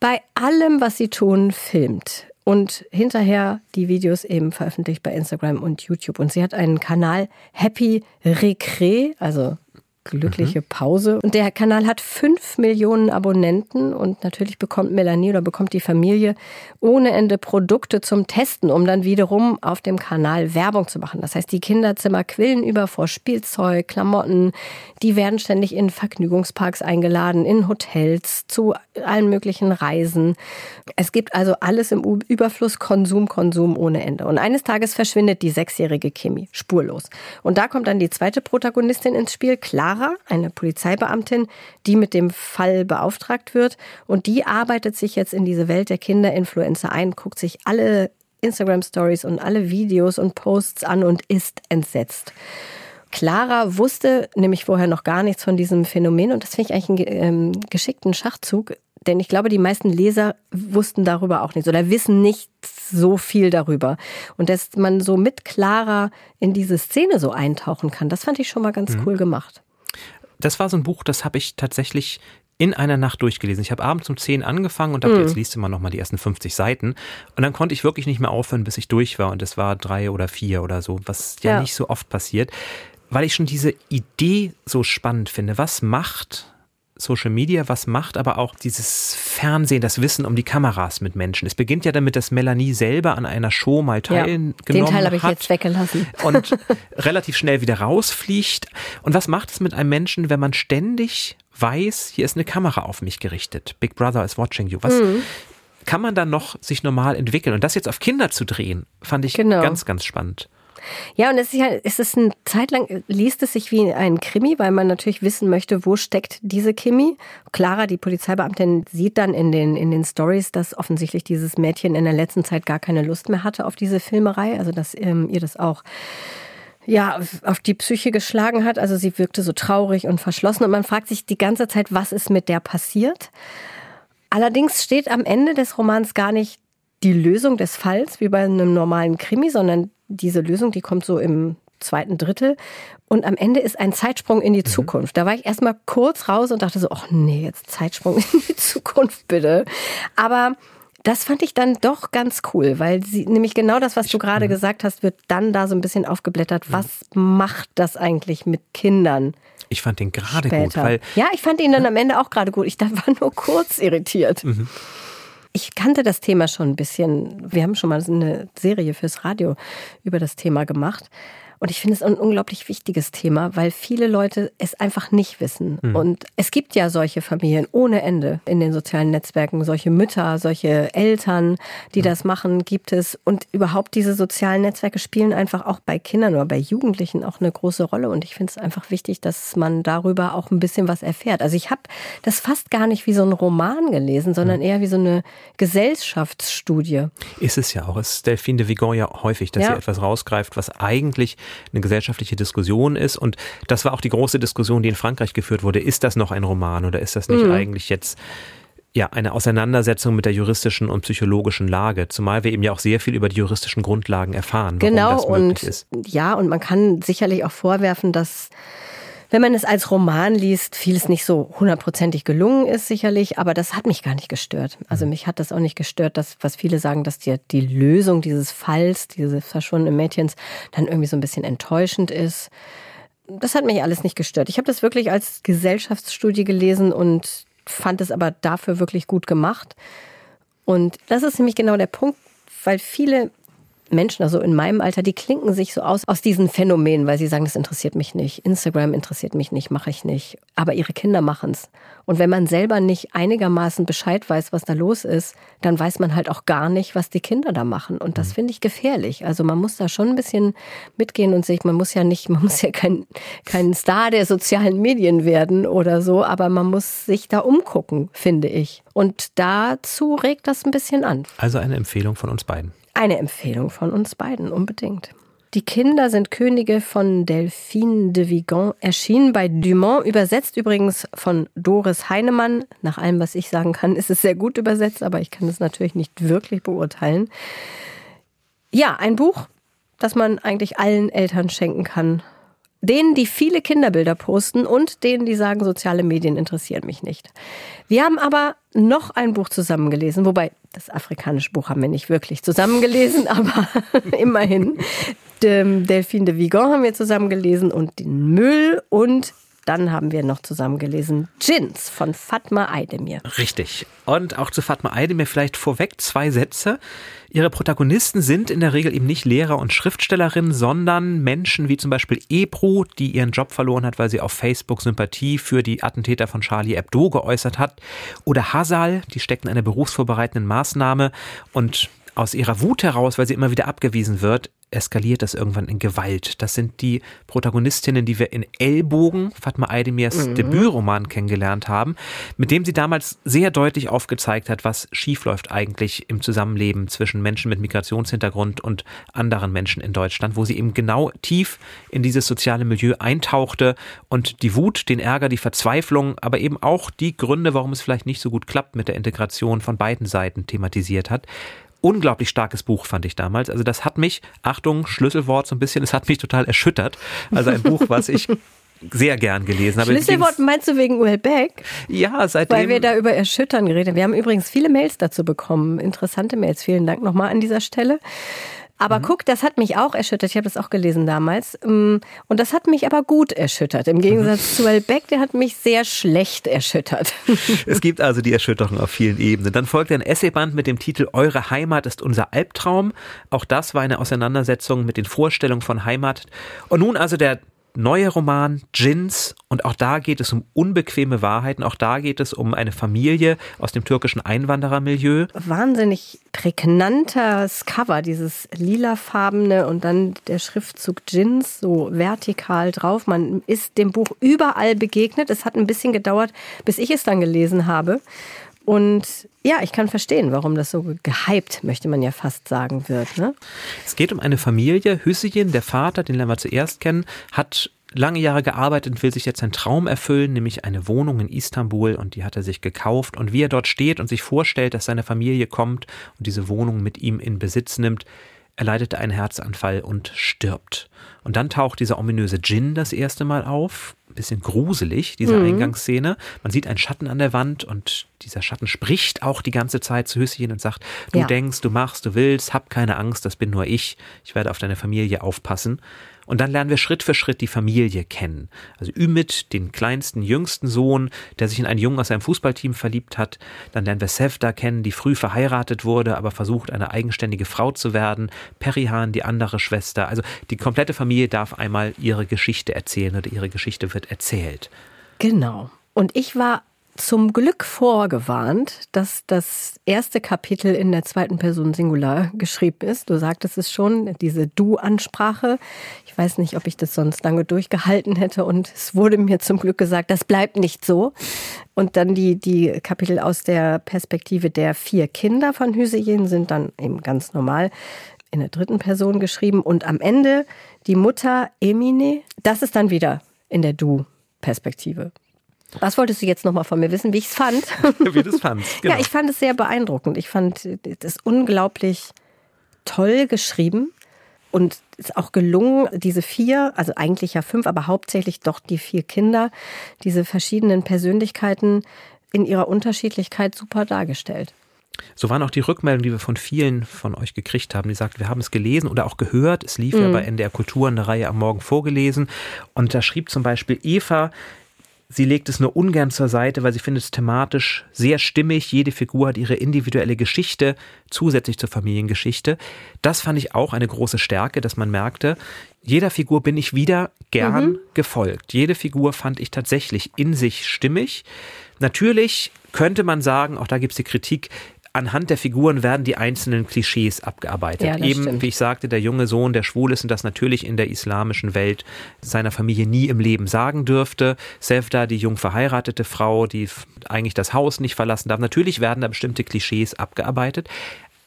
bei allem, was sie tun, filmt. Und hinterher die Videos eben veröffentlicht bei Instagram und YouTube. Und sie hat einen Kanal Happy Recre, also glückliche mhm. Pause. Und der Kanal hat fünf Millionen Abonnenten und natürlich bekommt Melanie oder bekommt die Familie ohne Ende Produkte zum Testen, um dann wiederum auf dem Kanal Werbung zu machen. Das heißt, die Kinderzimmer quillen über vor Spielzeug, Klamotten. Die werden ständig in Vergnügungsparks eingeladen, in Hotels, zu allen möglichen Reisen. Es gibt also alles im Überfluss, Konsum, Konsum ohne Ende. Und eines Tages verschwindet die sechsjährige Kimi spurlos. Und da kommt dann die zweite Protagonistin ins Spiel, Clara Sarah, eine Polizeibeamtin, die mit dem Fall beauftragt wird. Und die arbeitet sich jetzt in diese Welt der Kinderinfluencer ein, guckt sich alle Instagram-Stories und alle Videos und Posts an und ist entsetzt. Clara wusste nämlich vorher noch gar nichts von diesem Phänomen und das finde ich eigentlich einen ähm, geschickten Schachzug. Denn ich glaube, die meisten Leser wussten darüber auch nichts oder wissen nicht so viel darüber. Und dass man so mit klarer in diese Szene so eintauchen kann, das fand ich schon mal ganz mhm. cool gemacht. Das war so ein Buch, das habe ich tatsächlich in einer Nacht durchgelesen. Ich habe abends um 10 angefangen und dachte, mhm. jetzt liest du mal nochmal die ersten 50 Seiten. Und dann konnte ich wirklich nicht mehr aufhören, bis ich durch war. Und es war drei oder vier oder so, was ja, ja nicht so oft passiert. Weil ich schon diese Idee so spannend finde. Was macht Social Media, was macht aber auch dieses Fernsehen, das Wissen um die Kameras mit Menschen. Es beginnt ja damit, dass Melanie selber an einer Show mal teilgenommen ja, den Teil habe ich jetzt weggelassen. Und relativ schnell wieder rausfliegt. Und was macht es mit einem Menschen, wenn man ständig weiß, hier ist eine Kamera auf mich gerichtet. Big Brother is watching you. Was mhm. kann man dann noch sich normal entwickeln? Und das jetzt auf Kinder zu drehen, fand ich genau. ganz, ganz spannend. Ja, und es ist ja, es ist eine Zeit lang, liest es sich wie ein Krimi, weil man natürlich wissen möchte, wo steckt diese Kimi. Clara, die Polizeibeamtin, sieht dann in den, in den Stories, dass offensichtlich dieses Mädchen in der letzten Zeit gar keine Lust mehr hatte auf diese Filmerei, also dass ähm, ihr das auch ja, auf die Psyche geschlagen hat. Also sie wirkte so traurig und verschlossen und man fragt sich die ganze Zeit, was ist mit der passiert? Allerdings steht am Ende des Romans gar nicht die Lösung des Falls wie bei einem normalen Krimi, sondern diese Lösung, die kommt so im zweiten Drittel. Und am Ende ist ein Zeitsprung in die mhm. Zukunft. Da war ich erstmal kurz raus und dachte so, ach nee, jetzt Zeitsprung in die Zukunft bitte. Aber das fand ich dann doch ganz cool, weil sie nämlich genau das, was du gerade mhm. gesagt hast, wird dann da so ein bisschen aufgeblättert. Mhm. Was macht das eigentlich mit Kindern? Ich fand den gerade gut, weil ja, ich fand ihn dann am Ende auch gerade gut. Ich war nur kurz irritiert. Mhm. Ich kannte das Thema schon ein bisschen. Wir haben schon mal eine Serie fürs Radio über das Thema gemacht. Und ich finde es ein unglaublich wichtiges Thema, weil viele Leute es einfach nicht wissen. Mhm. Und es gibt ja solche Familien ohne Ende in den sozialen Netzwerken, solche Mütter, solche Eltern, die mhm. das machen, gibt es. Und überhaupt diese sozialen Netzwerke spielen einfach auch bei Kindern oder bei Jugendlichen auch eine große Rolle. Und ich finde es einfach wichtig, dass man darüber auch ein bisschen was erfährt. Also ich habe das fast gar nicht wie so ein Roman gelesen, sondern mhm. eher wie so eine Gesellschaftsstudie. Ist es ja auch. Es ist Delphine de Vigan ja häufig, dass ja. sie etwas rausgreift, was eigentlich eine gesellschaftliche Diskussion ist. Und das war auch die große Diskussion, die in Frankreich geführt wurde. Ist das noch ein Roman oder ist das nicht mhm. eigentlich jetzt ja, eine Auseinandersetzung mit der juristischen und psychologischen Lage, zumal wir eben ja auch sehr viel über die juristischen Grundlagen erfahren, warum genau, das möglich und, ist. Ja, und man kann sicherlich auch vorwerfen, dass wenn man es als Roman liest, vieles nicht so hundertprozentig gelungen ist, sicherlich, aber das hat mich gar nicht gestört. Also mhm. mich hat das auch nicht gestört, dass, was viele sagen, dass die, die Lösung dieses Falls, dieses verschwundenen Mädchens, dann irgendwie so ein bisschen enttäuschend ist. Das hat mich alles nicht gestört. Ich habe das wirklich als Gesellschaftsstudie gelesen und fand es aber dafür wirklich gut gemacht. Und das ist nämlich genau der Punkt, weil viele Menschen, also in meinem Alter, die klinken sich so aus aus diesen Phänomenen, weil sie sagen, das interessiert mich nicht. Instagram interessiert mich nicht, mache ich nicht. Aber ihre Kinder machen's. Und wenn man selber nicht einigermaßen Bescheid weiß, was da los ist, dann weiß man halt auch gar nicht, was die Kinder da machen. Und das mhm. finde ich gefährlich. Also man muss da schon ein bisschen mitgehen und sich, man muss ja nicht, man muss ja kein, kein Star der sozialen Medien werden oder so, aber man muss sich da umgucken, finde ich. Und dazu regt das ein bisschen an. Also eine Empfehlung von uns beiden. Eine Empfehlung von uns beiden, unbedingt. Die Kinder sind Könige von Delphine de Vigan, erschienen bei Dumont, übersetzt übrigens von Doris Heinemann. Nach allem, was ich sagen kann, ist es sehr gut übersetzt, aber ich kann es natürlich nicht wirklich beurteilen. Ja, ein Buch, das man eigentlich allen Eltern schenken kann. Denen, die viele Kinderbilder posten und denen, die sagen, soziale Medien interessieren mich nicht. Wir haben aber noch ein Buch zusammengelesen, wobei das afrikanische Buch haben wir nicht wirklich zusammengelesen, aber immerhin. Delphine de Vigan haben wir zusammengelesen und den Müll und dann haben wir noch zusammengelesen Jins von Fatma Aydemir. Richtig. Und auch zu Fatma Aydemir vielleicht vorweg zwei Sätze. Ihre Protagonisten sind in der Regel eben nicht Lehrer und Schriftstellerinnen, sondern Menschen wie zum Beispiel Ebro, die ihren Job verloren hat, weil sie auf Facebook Sympathie für die Attentäter von Charlie Hebdo geäußert hat. Oder Hasal, die steckt in einer berufsvorbereitenden Maßnahme und aus ihrer Wut heraus, weil sie immer wieder abgewiesen wird, eskaliert das irgendwann in Gewalt. Das sind die Protagonistinnen, die wir in Ellbogen, Fatma Aydemirs mhm. Debütroman kennengelernt haben, mit dem sie damals sehr deutlich aufgezeigt hat, was schiefläuft eigentlich im Zusammenleben zwischen Menschen mit Migrationshintergrund und anderen Menschen in Deutschland, wo sie eben genau tief in dieses soziale Milieu eintauchte und die Wut, den Ärger, die Verzweiflung, aber eben auch die Gründe, warum es vielleicht nicht so gut klappt mit der Integration von beiden Seiten thematisiert hat unglaublich starkes Buch, fand ich damals. Also das hat mich, Achtung, Schlüsselwort so ein bisschen, es hat mich total erschüttert. Also ein Buch, was ich sehr gern gelesen habe. Schlüsselwort meinst du wegen Uel Beck? Ja, seitdem. Weil wir da über Erschüttern geredet haben. Wir haben übrigens viele Mails dazu bekommen. Interessante Mails. Vielen Dank nochmal an dieser Stelle. Aber mhm. guck, das hat mich auch erschüttert. Ich habe das auch gelesen damals. Ähm, und das hat mich aber gut erschüttert. Im Gegensatz mhm. zu Elbeck, der hat mich sehr schlecht erschüttert. Es gibt also die Erschütterung auf vielen Ebenen. Dann folgt ein Essayband mit dem Titel Eure Heimat ist unser Albtraum. Auch das war eine Auseinandersetzung mit den Vorstellungen von Heimat. Und nun also der neue Roman Jins und auch da geht es um unbequeme Wahrheiten, auch da geht es um eine Familie aus dem türkischen Einwanderermilieu. Wahnsinnig prägnantes Cover, dieses lilafarbene und dann der Schriftzug Jins so vertikal drauf. Man ist dem Buch überall begegnet. Es hat ein bisschen gedauert, bis ich es dann gelesen habe. Und ja, ich kann verstehen, warum das so gehypt, möchte man ja fast sagen, wird. Ne? Es geht um eine Familie. Hüseyin, der Vater, den lernen wir zuerst kennen, hat lange Jahre gearbeitet und will sich jetzt einen Traum erfüllen, nämlich eine Wohnung in Istanbul und die hat er sich gekauft. Und wie er dort steht und sich vorstellt, dass seine Familie kommt und diese Wohnung mit ihm in Besitz nimmt, er leidet einen Herzanfall und stirbt. Und dann taucht dieser ominöse Djinn das erste Mal auf. Ein bisschen gruselig, diese mhm. Eingangsszene. Man sieht einen Schatten an der Wand und dieser Schatten spricht auch die ganze Zeit zu Hüsschen und sagt, du ja. denkst, du machst, du willst, hab keine Angst, das bin nur ich. Ich werde auf deine Familie aufpassen. Und dann lernen wir Schritt für Schritt die Familie kennen. Also Ümit, den kleinsten, jüngsten Sohn, der sich in einen Jungen aus seinem Fußballteam verliebt hat. Dann lernen wir Sevda kennen, die früh verheiratet wurde, aber versucht, eine eigenständige Frau zu werden. Perihan, die andere Schwester. Also die komplette Familie darf einmal ihre Geschichte erzählen oder ihre Geschichte wird erzählt. Genau. Und ich war zum Glück vorgewarnt, dass das erste Kapitel in der zweiten Person Singular geschrieben ist. Du sagtest es schon, diese Du-Ansprache. Ich weiß nicht, ob ich das sonst lange durchgehalten hätte und es wurde mir zum Glück gesagt, das bleibt nicht so. Und dann die, die Kapitel aus der Perspektive der vier Kinder von Hüseyin sind dann eben ganz normal in der dritten Person geschrieben und am Ende die Mutter Emine, das ist dann wieder in der Du-Perspektive. Was wolltest du jetzt nochmal von mir wissen, wie ich es fand? wie du es fandst. Genau. Ja, ich fand es sehr beeindruckend. Ich fand das unglaublich toll geschrieben und es ist auch gelungen, diese vier, also eigentlich ja fünf, aber hauptsächlich doch die vier Kinder, diese verschiedenen Persönlichkeiten in ihrer Unterschiedlichkeit super dargestellt. So waren auch die Rückmeldungen, die wir von vielen von euch gekriegt haben, die sagt, wir haben es gelesen oder auch gehört. Es lief mhm. ja bei NDR Kultur eine Reihe am Morgen vorgelesen. Und da schrieb zum Beispiel Eva, Sie legt es nur ungern zur Seite, weil sie findet es thematisch sehr stimmig. Jede Figur hat ihre individuelle Geschichte zusätzlich zur Familiengeschichte. Das fand ich auch eine große Stärke, dass man merkte, jeder Figur bin ich wieder gern mhm. gefolgt. Jede Figur fand ich tatsächlich in sich stimmig. Natürlich könnte man sagen, auch da gibt es die Kritik, anhand der Figuren werden die einzelnen Klischees abgearbeitet. Ja, Eben, stimmt. wie ich sagte, der junge Sohn, der schwul ist und das natürlich in der islamischen Welt seiner Familie nie im Leben sagen dürfte. Sevda, die jung verheiratete Frau, die eigentlich das Haus nicht verlassen darf. Natürlich werden da bestimmte Klischees abgearbeitet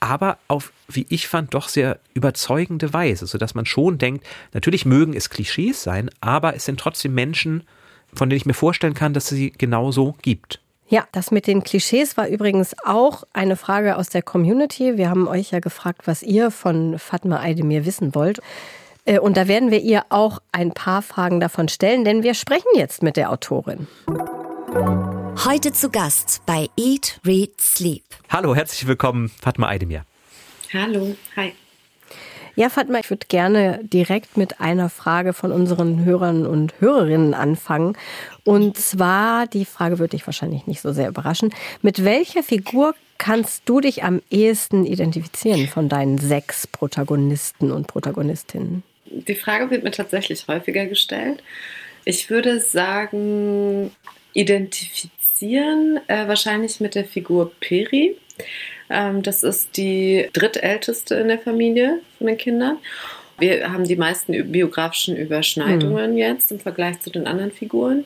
aber auf, wie ich fand, doch sehr überzeugende Weise, sodass man schon denkt, natürlich mögen es Klischees sein, aber es sind trotzdem Menschen, von denen ich mir vorstellen kann, dass es sie genauso gibt. Ja, das mit den Klischees war übrigens auch eine Frage aus der Community. Wir haben euch ja gefragt, was ihr von Fatma Aydemir wissen wollt. Äh, und da werden wir ihr auch ein paar Fragen davon stellen, denn wir sprechen jetzt mit der Autorin. Heute zu Gast bei Eat, Read, Sleep. Hallo, herzlich willkommen, Fatma Aydemir. Hallo, hi. Ja, Fatma, ich würde gerne direkt mit einer Frage von unseren Hörern und Hörerinnen anfangen. Und zwar, die Frage würde dich wahrscheinlich nicht so sehr überraschen. Mit welcher Figur kannst du dich am ehesten identifizieren von deinen sechs Protagonisten und Protagonistinnen? Die Frage wird mir tatsächlich häufiger gestellt. Ich würde sagen, identifizieren äh, wahrscheinlich mit der Figur Peri. Ähm, das ist die drittälteste in der Familie von den Kindern. wir haben die meisten biografischen Überschneidungen mhm. jetzt im Vergleich zu den anderen Figuren.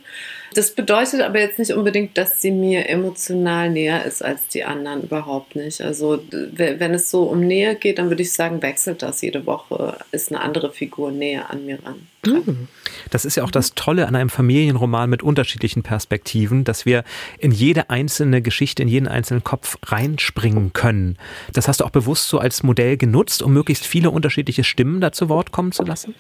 Das bedeutet aber jetzt nicht unbedingt, dass sie mir emotional näher ist als die anderen, überhaupt nicht. Also wenn es so um Nähe geht, dann würde ich sagen, wechselt das jede Woche, ist eine andere Figur näher an mir ran. Mhm. Das ist ja auch das Tolle an einem Familienroman mit unterschiedlichen Perspektiven, dass wir in jede einzelne Geschichte, in jeden einzelnen Kopf reinspringen können. Das hast du auch bewusst so als Modell genutzt, um möglichst viele unterschiedliche Stimmen da zu Wort kommen zu lassen?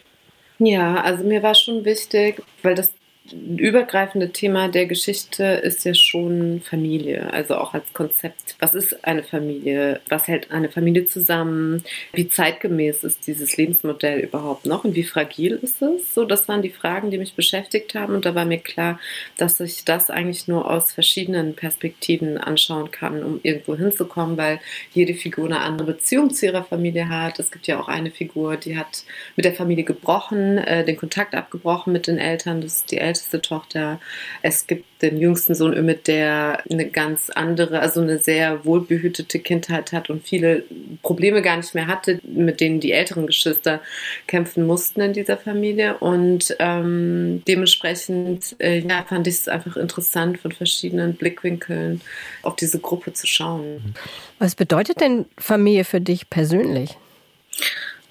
Ja, also mir war schon wichtig, weil das übergreifende Thema der Geschichte ist ja schon Familie, also auch als Konzept. Was ist eine Familie? Was hält eine Familie zusammen? Wie zeitgemäß ist dieses Lebensmodell überhaupt noch und wie fragil ist es? So, das waren die Fragen, die mich beschäftigt haben und da war mir klar, dass ich das eigentlich nur aus verschiedenen Perspektiven anschauen kann, um irgendwo hinzukommen, weil jede Figur eine andere Beziehung zu ihrer Familie hat. Es gibt ja auch eine Figur, die hat mit der Familie gebrochen, äh, den Kontakt abgebrochen mit den Eltern. Das ist die Eltern älteste Tochter. Es gibt den jüngsten Sohn Ümit, der eine ganz andere, also eine sehr wohlbehütete Kindheit hat und viele Probleme gar nicht mehr hatte, mit denen die älteren Geschwister kämpfen mussten in dieser Familie. Und ähm, dementsprechend äh, ja, fand ich es einfach interessant, von verschiedenen Blickwinkeln auf diese Gruppe zu schauen. Was bedeutet denn Familie für dich persönlich?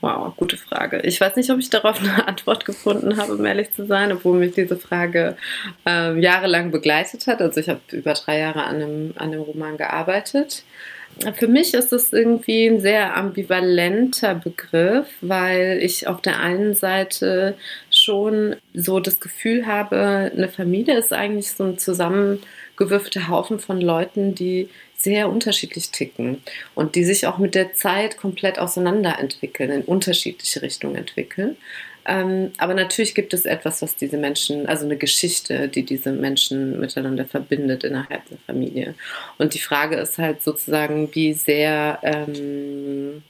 Wow, gute Frage. Ich weiß nicht, ob ich darauf eine Antwort gefunden habe, um ehrlich zu sein, obwohl mich diese Frage äh, jahrelang begleitet hat. Also ich habe über drei Jahre an einem, an einem Roman gearbeitet. Für mich ist es irgendwie ein sehr ambivalenter Begriff, weil ich auf der einen Seite schon so das Gefühl habe, eine Familie ist eigentlich so ein zusammengewürfelter Haufen von Leuten, die sehr unterschiedlich ticken und die sich auch mit der Zeit komplett auseinanderentwickeln, in unterschiedliche Richtungen entwickeln. Ähm, aber natürlich gibt es etwas, was diese Menschen, also eine Geschichte, die diese Menschen miteinander verbindet innerhalb der Familie. Und die Frage ist halt sozusagen, wie sehr ähm,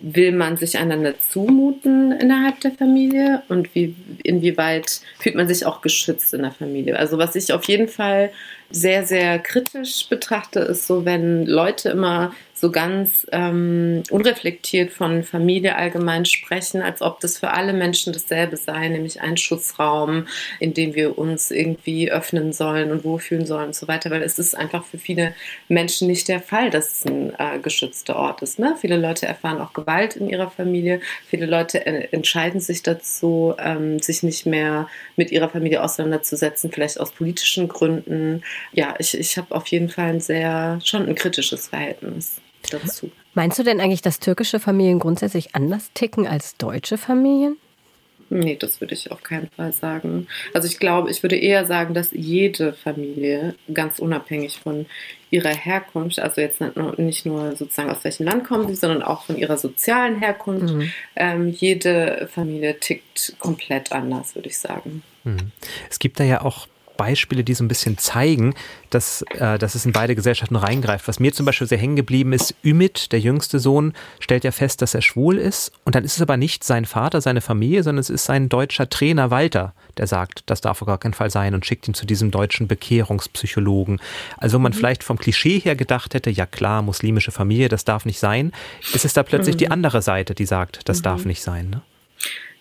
will man sich einander zumuten innerhalb der Familie und wie, inwieweit fühlt man sich auch geschützt in der Familie. Also was ich auf jeden Fall sehr, sehr kritisch betrachte, ist so, wenn Leute immer so ganz ähm, unreflektiert von Familie allgemein sprechen, als ob das für alle Menschen dasselbe sei, nämlich ein Schutzraum, in dem wir uns irgendwie öffnen sollen und wohlfühlen sollen und so weiter, weil es ist einfach für viele Menschen nicht der Fall, dass es ein äh, geschützter Ort ist. Ne? Viele Leute erfahren auch Gewalt in ihrer Familie, viele Leute äh, entscheiden sich dazu, ähm, sich nicht mehr mit ihrer Familie auseinanderzusetzen, vielleicht aus politischen Gründen. Ja, ich, ich habe auf jeden Fall ein sehr, schon ein kritisches Verhältnis dazu. Meinst du denn eigentlich, dass türkische Familien grundsätzlich anders ticken als deutsche Familien? Nee, das würde ich auf keinen Fall sagen. Also ich glaube, ich würde eher sagen, dass jede Familie, ganz unabhängig von ihrer Herkunft, also jetzt nicht nur sozusagen aus welchem Land kommen sie, sondern auch von ihrer sozialen Herkunft, mhm. ähm, jede Familie tickt komplett anders, würde ich sagen. Mhm. Es gibt da ja auch Beispiele, die so ein bisschen zeigen, dass, äh, dass es in beide Gesellschaften reingreift. Was mir zum Beispiel sehr hängen geblieben ist, Ümit, der jüngste Sohn, stellt ja fest, dass er schwul ist. Und dann ist es aber nicht sein Vater, seine Familie, sondern es ist sein deutscher Trainer Walter, der sagt, das darf auf gar keinen Fall sein und schickt ihn zu diesem deutschen Bekehrungspsychologen. Also man mhm. vielleicht vom Klischee her gedacht hätte, ja klar, muslimische Familie, das darf nicht sein, ist es da plötzlich mhm. die andere Seite, die sagt, das mhm. darf nicht sein. Ne?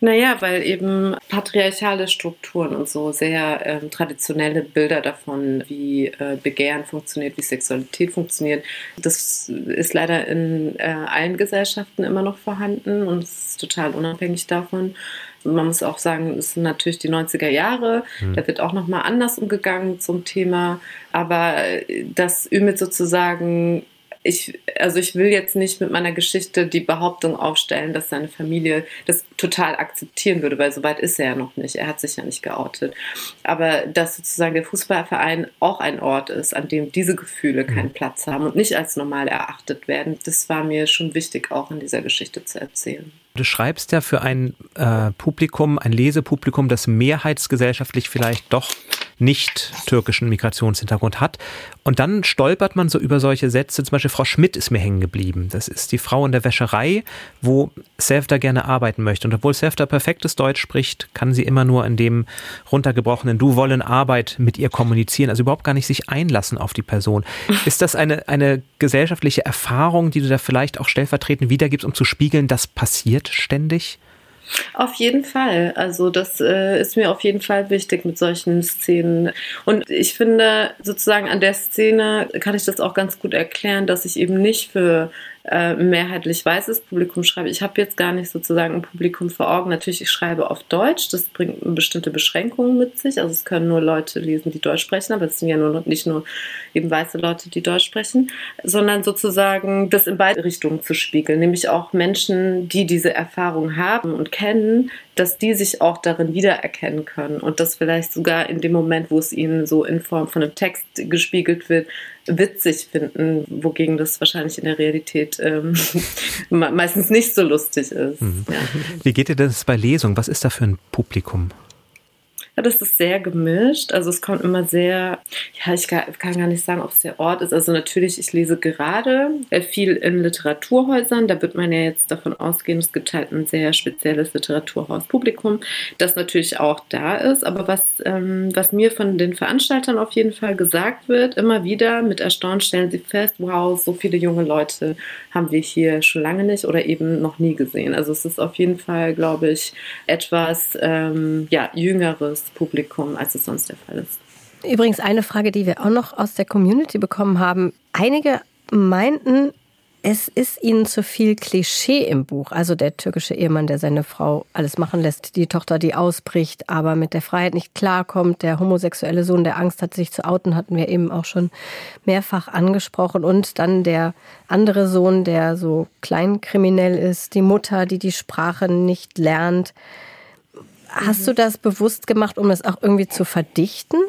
Naja, weil eben patriarchale Strukturen und so sehr ähm, traditionelle Bilder davon, wie äh, Begehren funktioniert, wie Sexualität funktioniert, das ist leider in äh, allen Gesellschaften immer noch vorhanden und ist total unabhängig davon. Man muss auch sagen, es sind natürlich die 90er Jahre, mhm. da wird auch nochmal anders umgegangen zum Thema, aber äh, das Ümit sozusagen ich, also ich will jetzt nicht mit meiner Geschichte die Behauptung aufstellen, dass seine Familie das total akzeptieren würde, weil soweit ist er ja noch nicht. Er hat sich ja nicht geoutet. Aber dass sozusagen der Fußballverein auch ein Ort ist, an dem diese Gefühle keinen mhm. Platz haben und nicht als normal erachtet werden, das war mir schon wichtig, auch in dieser Geschichte zu erzählen. Du schreibst ja für ein äh, Publikum, ein Lesepublikum, das mehrheitsgesellschaftlich vielleicht doch nicht türkischen Migrationshintergrund hat. Und dann stolpert man so über solche Sätze. Zum Beispiel Frau Schmidt ist mir hängen geblieben. Das ist die Frau in der Wäscherei, wo Sefta gerne arbeiten möchte. Und obwohl Sefta perfektes Deutsch spricht, kann sie immer nur in dem runtergebrochenen Du wollen Arbeit mit ihr kommunizieren. Also überhaupt gar nicht sich einlassen auf die Person. Ist das eine, eine gesellschaftliche Erfahrung, die du da vielleicht auch stellvertretend wiedergibst, um zu spiegeln, das passiert ständig? Auf jeden Fall. Also das äh, ist mir auf jeden Fall wichtig mit solchen Szenen. Und ich finde sozusagen an der Szene kann ich das auch ganz gut erklären, dass ich eben nicht für äh, mehrheitlich weißes Publikum schreibe. Ich habe jetzt gar nicht sozusagen ein Publikum vor Augen. Natürlich, ich schreibe auf Deutsch. Das bringt bestimmte Beschränkungen mit sich. Also es können nur Leute lesen, die Deutsch sprechen, aber es sind ja nur, nicht nur eben weiße Leute, die Deutsch sprechen, sondern sozusagen das in beide Richtungen zu spiegeln. Nämlich auch Menschen, die diese Erfahrung haben und kennen, dass die sich auch darin wiedererkennen können und das vielleicht sogar in dem Moment, wo es ihnen so in Form von einem Text gespiegelt wird, witzig finden, wogegen das wahrscheinlich in der Realität ähm, meistens nicht so lustig ist. Mhm. Ja. Wie geht dir das bei Lesung? Was ist da für ein Publikum? Ja, das ist sehr gemischt. Also es kommt immer sehr, ja, ich kann, gar nicht sagen, ob es der Ort ist. Also natürlich, ich lese gerade viel in Literaturhäusern. Da wird man ja jetzt davon ausgehen, es gibt halt ein sehr spezielles Literaturhauspublikum, das natürlich auch da ist. Aber was, ähm, was mir von den Veranstaltern auf jeden Fall gesagt wird, immer wieder mit Erstaunen stellen sie fest, wow, so viele junge Leute haben wir hier schon lange nicht oder eben noch nie gesehen. Also es ist auf jeden Fall, glaube ich, etwas ähm, ja, jüngeres Publikum, als es sonst der Fall ist. Übrigens eine Frage, die wir auch noch aus der Community bekommen haben. Einige meinten, es ist ihnen zu viel Klischee im Buch. Also der türkische Ehemann, der seine Frau alles machen lässt, die Tochter, die ausbricht, aber mit der Freiheit nicht klarkommt, der homosexuelle Sohn, der Angst hat, sich zu outen, hatten wir eben auch schon mehrfach angesprochen. Und dann der andere Sohn, der so kleinkriminell ist, die Mutter, die die Sprache nicht lernt. Hast du das bewusst gemacht, um das auch irgendwie zu verdichten?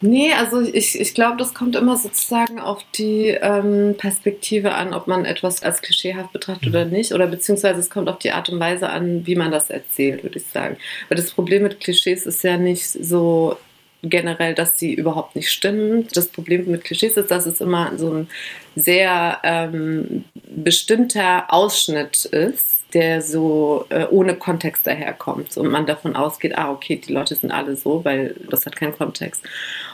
Nee, also ich, ich glaube, das kommt immer sozusagen auf die ähm, Perspektive an, ob man etwas als klischeehaft betrachtet oder nicht. Oder beziehungsweise es kommt auf die Art und Weise an, wie man das erzählt, würde ich sagen. Weil das Problem mit Klischees ist ja nicht so generell, dass sie überhaupt nicht stimmen. Das Problem mit Klischees ist, dass es immer so ein sehr ähm, bestimmter Ausschnitt ist der so äh, ohne Kontext daherkommt und man davon ausgeht, ah, okay, die Leute sind alle so, weil das hat keinen Kontext.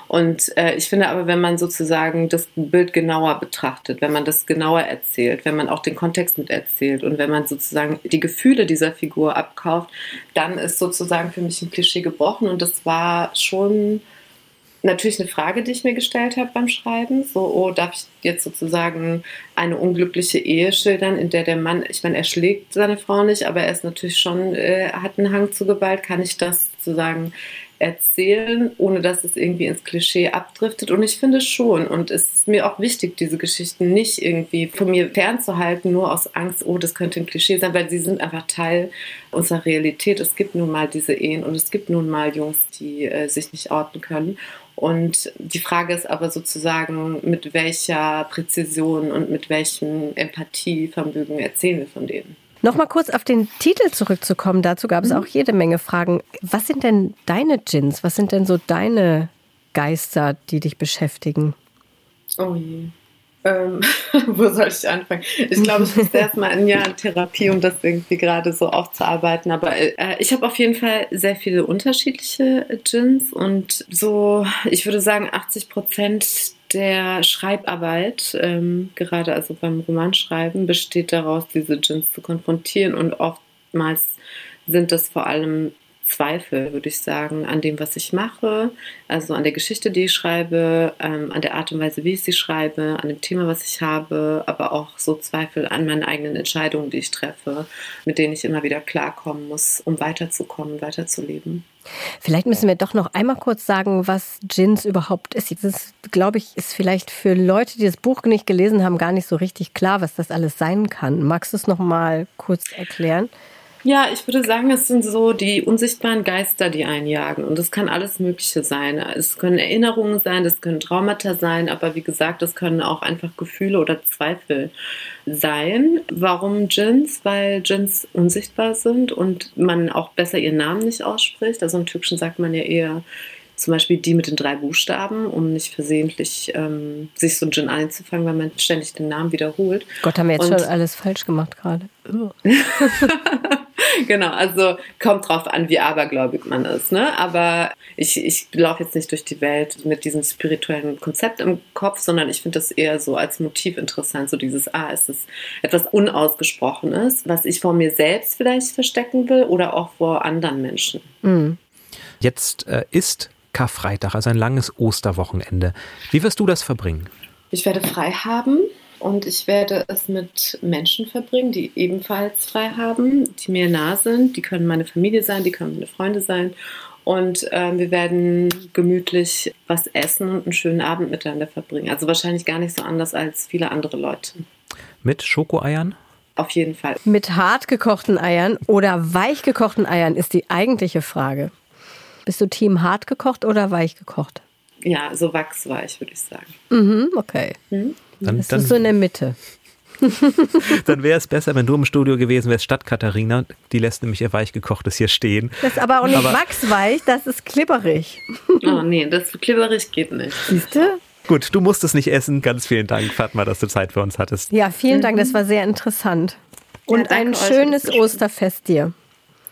Und äh, ich finde aber, wenn man sozusagen das Bild genauer betrachtet, wenn man das genauer erzählt, wenn man auch den Kontext mit erzählt und wenn man sozusagen die Gefühle dieser Figur abkauft, dann ist sozusagen für mich ein Klischee gebrochen und das war schon natürlich eine Frage, die ich mir gestellt habe beim Schreiben. So, oh, darf ich jetzt sozusagen eine unglückliche Ehe schildern, in der der Mann, ich meine, er schlägt seine Frau nicht, aber er ist natürlich schon, äh, hat einen Hang zu Gewalt. Kann ich das sozusagen erzählen, ohne dass es irgendwie ins Klischee abdriftet. Und ich finde schon, und es ist mir auch wichtig, diese Geschichten nicht irgendwie von mir fernzuhalten, nur aus Angst, oh, das könnte ein Klischee sein, weil sie sind einfach Teil unserer Realität. Es gibt nun mal diese Ehen und es gibt nun mal Jungs, die äh, sich nicht orten können. Und die Frage ist aber sozusagen, mit welcher Präzision und mit welchem Empathievermögen erzählen wir von denen. Nochmal kurz auf den Titel zurückzukommen. Dazu gab es mhm. auch jede Menge Fragen. Was sind denn deine Djinns? Was sind denn so deine Geister, die dich beschäftigen? Oh je. Ähm, wo soll ich anfangen? Ich glaube, ich muss erstmal ein Jahr in Therapie, um das irgendwie gerade so aufzuarbeiten. Aber äh, ich habe auf jeden Fall sehr viele unterschiedliche Djinns und so, ich würde sagen, 80 Prozent der Schreibarbeit, ähm, gerade also beim Romanschreiben, besteht daraus, diese Djinns zu konfrontieren und oftmals sind das vor allem Zweifel, würde ich sagen, an dem, was ich mache, also an der Geschichte, die ich schreibe, ähm, an der Art und Weise, wie ich sie schreibe, an dem Thema, was ich habe, aber auch so Zweifel an meinen eigenen Entscheidungen, die ich treffe, mit denen ich immer wieder klarkommen muss, um weiterzukommen, weiterzuleben. Vielleicht müssen wir doch noch einmal kurz sagen, was Gins überhaupt ist. Das, glaube ich, ist vielleicht für Leute, die das Buch nicht gelesen haben, gar nicht so richtig klar, was das alles sein kann. Magst du es noch mal kurz erklären? Ja, ich würde sagen, es sind so die unsichtbaren Geister, die einjagen. Und es kann alles Mögliche sein. Es können Erinnerungen sein, es können Traumata sein, aber wie gesagt, es können auch einfach Gefühle oder Zweifel sein. Warum Djinns? Weil Djinns unsichtbar sind und man auch besser ihren Namen nicht ausspricht. Also im Türkischen sagt man ja eher zum Beispiel die mit den drei Buchstaben, um nicht versehentlich ähm, sich so ein Gin einzufangen, weil man ständig den Namen wiederholt. Gott, haben wir jetzt und, schon alles falsch gemacht gerade. genau, also kommt drauf an, wie abergläubig man ist. Ne? Aber ich, ich laufe jetzt nicht durch die Welt mit diesem spirituellen Konzept im Kopf, sondern ich finde das eher so als Motiv interessant. So dieses, ah, ist es etwas Unausgesprochenes, was ich vor mir selbst vielleicht verstecken will oder auch vor anderen Menschen. Mhm. Jetzt äh, ist Karfreitag, also ein langes Osterwochenende. Wie wirst du das verbringen? Ich werde frei haben und ich werde es mit Menschen verbringen, die ebenfalls frei haben, die mir nah sind. Die können meine Familie sein, die können meine Freunde sein. Und äh, wir werden gemütlich was essen und einen schönen Abend miteinander verbringen. Also wahrscheinlich gar nicht so anders als viele andere Leute. Mit Schokoeiern? Auf jeden Fall. Mit hart gekochten Eiern oder weich gekochten Eiern ist die eigentliche Frage. Bist du Team hart gekocht oder weich gekocht? Ja, so wachsweich, würde ich sagen. Mhm, okay. Mhm. Dann, das dann, ist so in der Mitte. dann wäre es besser, wenn du im Studio gewesen wärst, statt Katharina. Die lässt nämlich ihr weichgekochtes hier stehen. Das ist aber auch nicht aber wachsweich, das ist klibberig. Oh nee, das klibberig geht nicht. Siehst du? Gut, du musst es nicht essen. Ganz vielen Dank, Fatma, dass du Zeit für uns hattest. Ja, vielen Dank, das war sehr interessant. Und ja, ein schönes Osterfest dir.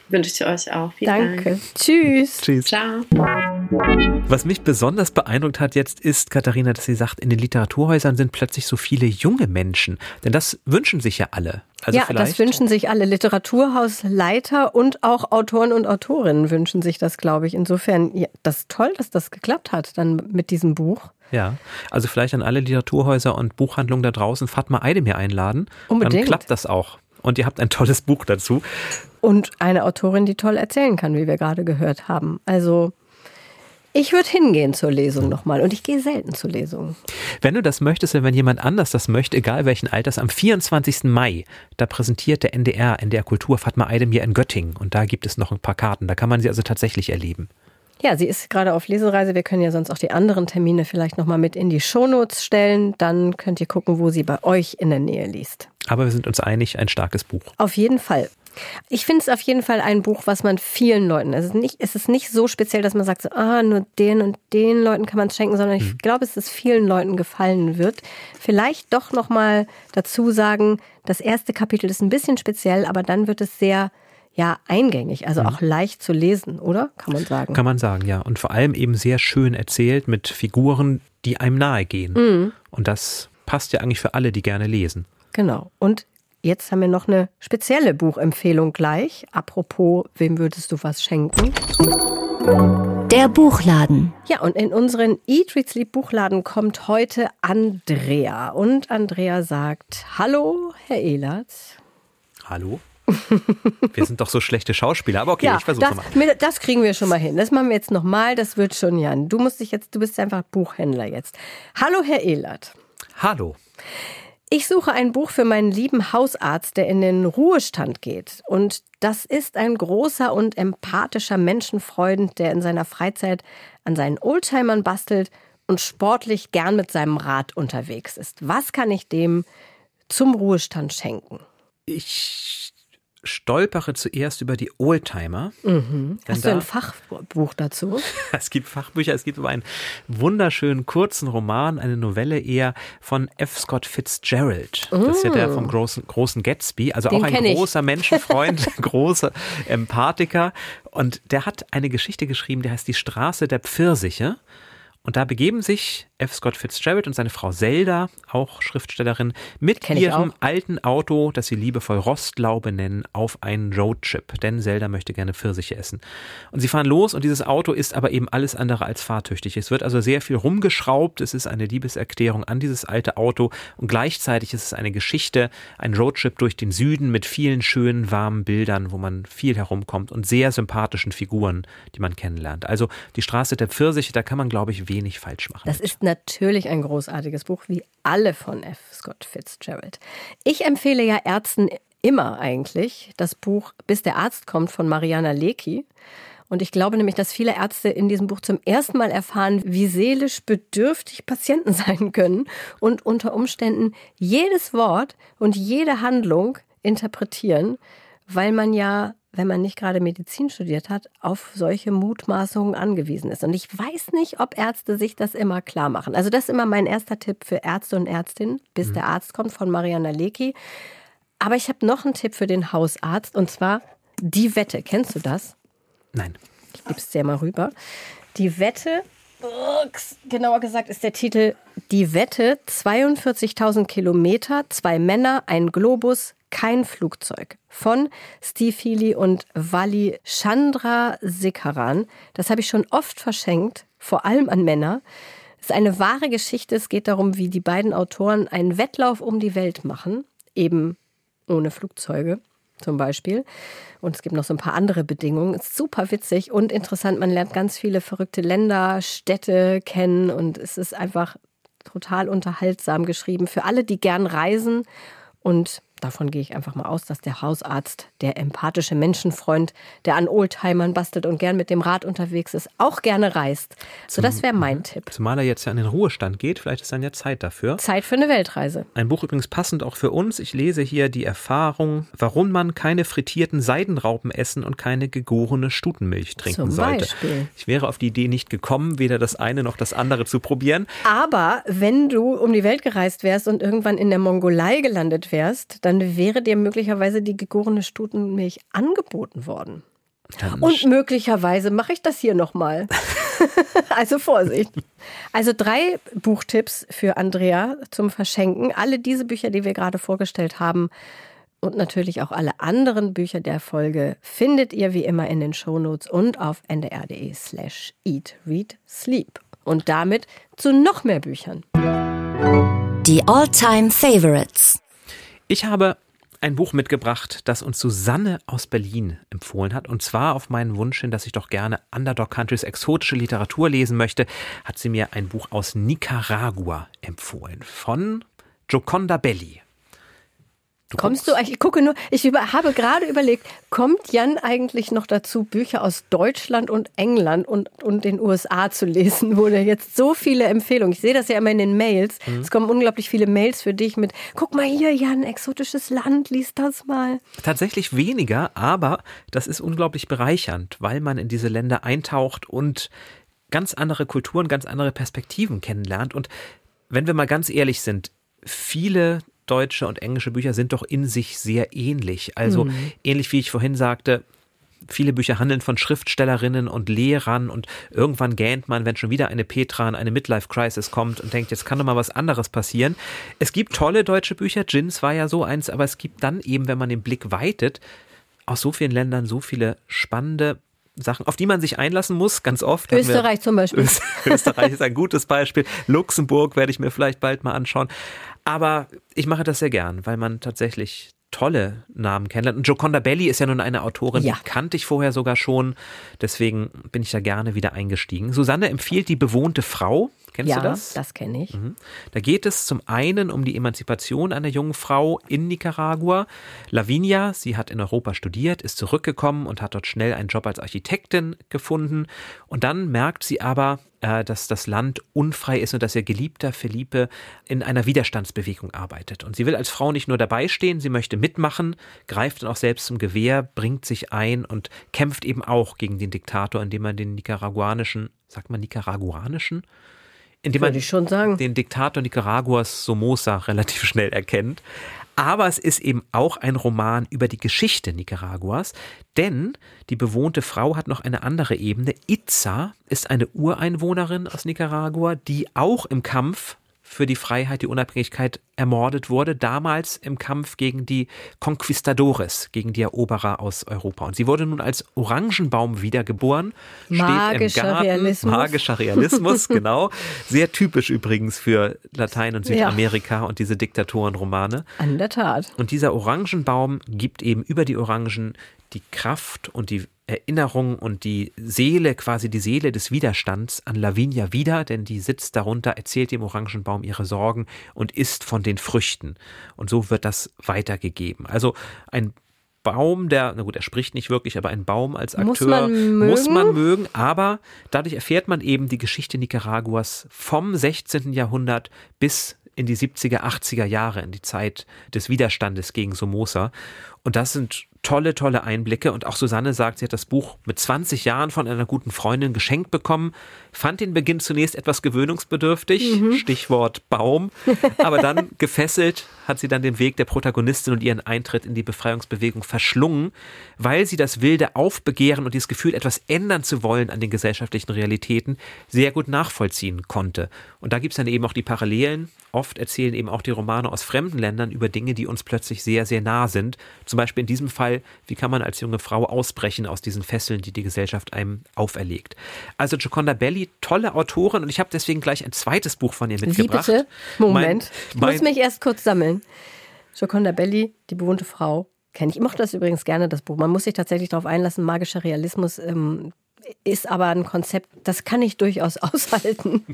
Wünsche ich euch auch. Vielen Danke. Dank. Tschüss. Tschüss. Ciao. Was mich besonders beeindruckt hat jetzt ist, Katharina, dass sie sagt, in den Literaturhäusern sind plötzlich so viele junge Menschen. Denn das wünschen sich ja alle. Also ja, das wünschen sich alle. Literaturhausleiter und auch Autoren und Autorinnen wünschen sich das, glaube ich. Insofern, ja, das ist toll, dass das geklappt hat dann mit diesem Buch. Ja, also vielleicht an alle Literaturhäuser und Buchhandlungen da draußen Fatma Eidemir einladen. Unbedingt. Dann klappt das auch. Und ihr habt ein tolles Buch dazu. Und eine Autorin, die toll erzählen kann, wie wir gerade gehört haben. Also ich würde hingehen zur Lesung nochmal und ich gehe selten zu Lesungen. Wenn du das möchtest, wenn jemand anders das möchte, egal welchen Alters, am 24. Mai, da präsentiert der NDR, NDR Kultur Fatma Eidemir in Göttingen und da gibt es noch ein paar Karten, da kann man sie also tatsächlich erleben. Ja, sie ist gerade auf Lesereise. Wir können ja sonst auch die anderen Termine vielleicht nochmal mit in die Shownotes stellen. Dann könnt ihr gucken, wo sie bei euch in der Nähe liest. Aber wir sind uns einig, ein starkes Buch. Auf jeden Fall. Ich finde es auf jeden Fall ein Buch, was man vielen Leuten, es ist nicht, es ist nicht so speziell, dass man sagt, so, ah, nur den und den Leuten kann man es schenken, sondern ich mhm. glaube, es ist vielen Leuten gefallen wird. Vielleicht doch nochmal dazu sagen, das erste Kapitel ist ein bisschen speziell, aber dann wird es sehr ja eingängig, also mhm. auch leicht zu lesen, oder? Kann man sagen. Kann man sagen, ja. Und vor allem eben sehr schön erzählt mit Figuren, die einem nahe gehen. Mhm. Und das passt ja eigentlich für alle, die gerne lesen. Genau. Und jetzt haben wir noch eine spezielle Buchempfehlung gleich. Apropos, wem würdest du was schenken? Der Buchladen. Ja, und in unseren Eat, Read, Sleep Buchladen kommt heute Andrea. Und Andrea sagt, hallo, Herr Ehlert. Hallo. Wir sind doch so schlechte Schauspieler, aber okay, ja, ich versuche mal. Das kriegen wir schon mal hin. Das machen wir jetzt nochmal, das wird schon, Jan. Du musst dich jetzt, du bist einfach Buchhändler jetzt. Hallo, Herr Ehlert. Hallo. Ich suche ein Buch für meinen lieben Hausarzt, der in den Ruhestand geht. Und das ist ein großer und empathischer Menschenfreund, der in seiner Freizeit an seinen Oldtimern bastelt und sportlich gern mit seinem Rad unterwegs ist. Was kann ich dem zum Ruhestand schenken? Ich stolpere zuerst über die Oldtimer. Mhm. Hast du ein Fachbuch dazu? es gibt Fachbücher, es gibt aber einen wunderschönen kurzen Roman, eine Novelle eher von F. Scott Fitzgerald. Mm. Das ist ja der vom mm. großen, großen Gatsby, also Den auch ein großer ich. Menschenfreund, großer Empathiker. Und der hat eine Geschichte geschrieben, die heißt Die Straße der Pfirsiche. Und da begeben sich F. Scott Fitzgerald und seine Frau Zelda, auch Schriftstellerin, mit ihrem alten Auto, das sie liebevoll Rostlaube nennen, auf einen Roadtrip. Denn Zelda möchte gerne Pfirsiche essen. Und sie fahren los und dieses Auto ist aber eben alles andere als fahrtüchtig. Es wird also sehr viel rumgeschraubt. Es ist eine Liebeserklärung an dieses alte Auto und gleichzeitig ist es eine Geschichte, ein Roadtrip durch den Süden mit vielen schönen, warmen Bildern, wo man viel herumkommt und sehr sympathischen Figuren, die man kennenlernt. Also die Straße der Pfirsiche, da kann man, glaube ich, wenig falsch machen. Das ist natürlich ein großartiges Buch, wie alle von F. Scott Fitzgerald. Ich empfehle ja Ärzten immer eigentlich das Buch Bis der Arzt kommt von Mariana Lecki. Und ich glaube nämlich, dass viele Ärzte in diesem Buch zum ersten Mal erfahren, wie seelisch bedürftig Patienten sein können und unter Umständen jedes Wort und jede Handlung interpretieren, weil man ja wenn man nicht gerade Medizin studiert hat, auf solche Mutmaßungen angewiesen ist. Und ich weiß nicht, ob Ärzte sich das immer klar machen. Also das ist immer mein erster Tipp für Ärzte und Ärztinnen, bis mhm. der Arzt kommt von Mariana Lecki. Aber ich habe noch einen Tipp für den Hausarzt und zwar Die Wette, kennst du das? Nein. Ich gebe es dir mal rüber. Die Wette, genauer gesagt ist der Titel Die Wette, 42.000 Kilometer, zwei Männer, ein Globus, kein Flugzeug von Steve Healy und Wally Chandra Sikaran. Das habe ich schon oft verschenkt, vor allem an Männer. Es ist eine wahre Geschichte. Es geht darum, wie die beiden Autoren einen Wettlauf um die Welt machen, eben ohne Flugzeuge zum Beispiel. Und es gibt noch so ein paar andere Bedingungen. Ist super witzig und interessant. Man lernt ganz viele verrückte Länder, Städte kennen und es ist einfach total unterhaltsam geschrieben für alle, die gern reisen und davon gehe ich einfach mal aus, dass der Hausarzt, der empathische Menschenfreund, der an Oldtimern bastelt und gern mit dem Rad unterwegs ist, auch gerne reist. So, das wäre mein Tipp. Zumal er jetzt ja in den Ruhestand geht, vielleicht ist dann ja Zeit dafür. Zeit für eine Weltreise. Ein Buch übrigens passend auch für uns. Ich lese hier die Erfahrung, warum man keine frittierten Seidenraupen essen und keine gegorene Stutenmilch trinken Zum sollte. Beispiel. Ich wäre auf die Idee nicht gekommen, weder das eine noch das andere zu probieren. Aber wenn du um die Welt gereist wärst und irgendwann in der Mongolei gelandet wärst, dann wäre dir möglicherweise die gegorene Stutenmilch angeboten worden. Dann Und möglicherweise mache ich das hier nochmal. also Vorsicht. Also drei Buchtipps für Andrea zum Verschenken. Alle diese Bücher, die wir gerade vorgestellt haben und natürlich auch alle anderen Bücher der Folge findet ihr wie immer in den Shownotes und auf ndr.de slash eat, read, sleep. Und damit zu noch mehr Büchern. Die All-Time Favorites. Ich habe ein Buch mitgebracht, das uns Susanne aus Berlin empfohlen hat. Und zwar auf meinen Wunsch hin, dass ich doch gerne Underdog Countries exotische Literatur lesen möchte, hat sie mir ein Buch aus Nicaragua empfohlen. Von Joconda Belli. Du Kommst du, ich gucke nur, ich über, habe gerade überlegt, kommt Jan eigentlich noch dazu, Bücher aus Deutschland und England und, und den USA zu lesen, wo der jetzt so viele Empfehlungen, ich sehe das ja immer in den Mails, es kommen unglaublich viele Mails für dich mit, guck mal hier, Jan, exotisches Land, lies das mal. Tatsächlich weniger, aber das ist unglaublich bereichernd, weil man in diese Länder eintaucht und ganz andere Kulturen, ganz andere Perspektiven kennenlernt. Und wenn wir mal ganz ehrlich sind, viele deutsche und englische Bücher sind doch in sich sehr ähnlich. Also ähnlich wie ich vorhin sagte, viele Bücher handeln von Schriftstellerinnen und Lehrern und irgendwann gähnt man, wenn schon wieder eine Petra in eine Midlife-Crisis kommt und denkt, jetzt kann doch mal was anderes passieren. Es gibt tolle deutsche Bücher, Jins war ja so eins, aber es gibt dann eben, wenn man den Blick weitet, aus so vielen Ländern so viele spannende Sachen, auf die man sich einlassen muss, ganz oft. Österreich zum Beispiel. Öst- Österreich ist ein gutes Beispiel. Luxemburg werde ich mir vielleicht bald mal anschauen. Aber ich mache das sehr gern, weil man tatsächlich tolle Namen kennenlernt. Und Joconda Belli ist ja nun eine Autorin, Ja. die kannte ich vorher sogar schon. Deswegen bin ich da gerne wieder eingestiegen. Susanne empfiehlt die bewohnte Frau. Kennst ja, du das? das kenne ich. Da geht es zum einen um die Emanzipation einer jungen Frau in Nicaragua. Lavinia, sie hat in Europa studiert, ist zurückgekommen und hat dort schnell einen Job als Architektin gefunden. Und dann merkt sie aber, äh, dass das Land unfrei ist und dass ihr geliebter Felipe in einer Widerstandsbewegung arbeitet. Und sie will als Frau nicht nur dabei stehen, sie möchte mitmachen, greift dann auch selbst zum Gewehr, bringt sich ein und kämpft eben auch gegen den Diktator, indem man den nicaraguanischen, sagt man nicaraguanischen? Indem man Würde ich schon sagen. den Diktator Nicaraguas Somoza relativ schnell erkennt. Aber es ist eben auch ein Roman über die Geschichte Nicaraguas, denn die bewohnte Frau hat noch eine andere Ebene. Itza ist eine Ureinwohnerin aus Nicaragua, die auch im Kampf für die Freiheit, die Unabhängigkeit ermordet wurde, damals im Kampf gegen die Conquistadores, gegen die Eroberer aus Europa. Und sie wurde nun als Orangenbaum wiedergeboren, Magischer steht im Garten, Realismus. magischer Realismus, genau. Sehr typisch übrigens für Latein und Ja. Südamerika und diese Diktatorenromane. An der Tat. Und dieser Orangenbaum gibt eben über die Orangen die Kraft und die Erinnerung und die Seele, quasi die Seele des Widerstands an Lavinia wieder, denn die sitzt darunter, erzählt dem Orangenbaum ihre Sorgen und isst von den Früchten. Und so wird das weitergegeben. Also ein Baum, der, na gut, er spricht nicht wirklich, aber ein Baum als Akteur Muss man mögen. muss man mögen, aber dadurch erfährt man eben die Geschichte Nicaraguas vom 16. Jahrhundert bis in die 70er, 80er Jahre, in die Zeit des Widerstandes gegen Somoza. Und das sind tolle, tolle Einblicke. Und auch Susanne sagt, sie hat das Buch mit 20 Jahren von einer guten Freundin geschenkt bekommen, fand den Beginn zunächst etwas gewöhnungsbedürftig, mhm. Stichwort Baum, aber dann gefesselt hat sie dann den Weg der Protagonistin und ihren Eintritt in die Befreiungsbewegung verschlungen, weil sie das wilde Aufbegehren und dieses Gefühl, etwas ändern zu wollen an den gesellschaftlichen Realitäten, sehr gut nachvollziehen konnte. Und da gibt es dann eben auch die Parallelen. Oft erzählen eben auch die Romane aus fremden Ländern über Dinge, die uns plötzlich sehr, sehr nah sind. Zum Beispiel in diesem Fall, wie kann man als junge Frau ausbrechen aus diesen Fesseln, die die Gesellschaft einem auferlegt. Also Gioconda Belli, tolle Autorin und ich habe deswegen gleich ein zweites Buch von ihr mitgebracht. Wie bitte? Moment, mein, mein, ich muss mich erst kurz sammeln. Gioconda Belli, die bewohnte Frau, kenne ich. Ich mochte das übrigens gerne, das Buch. Man muss sich tatsächlich darauf einlassen. Magischer Realismus ähm, ist aber ein Konzept, das kann ich durchaus aushalten.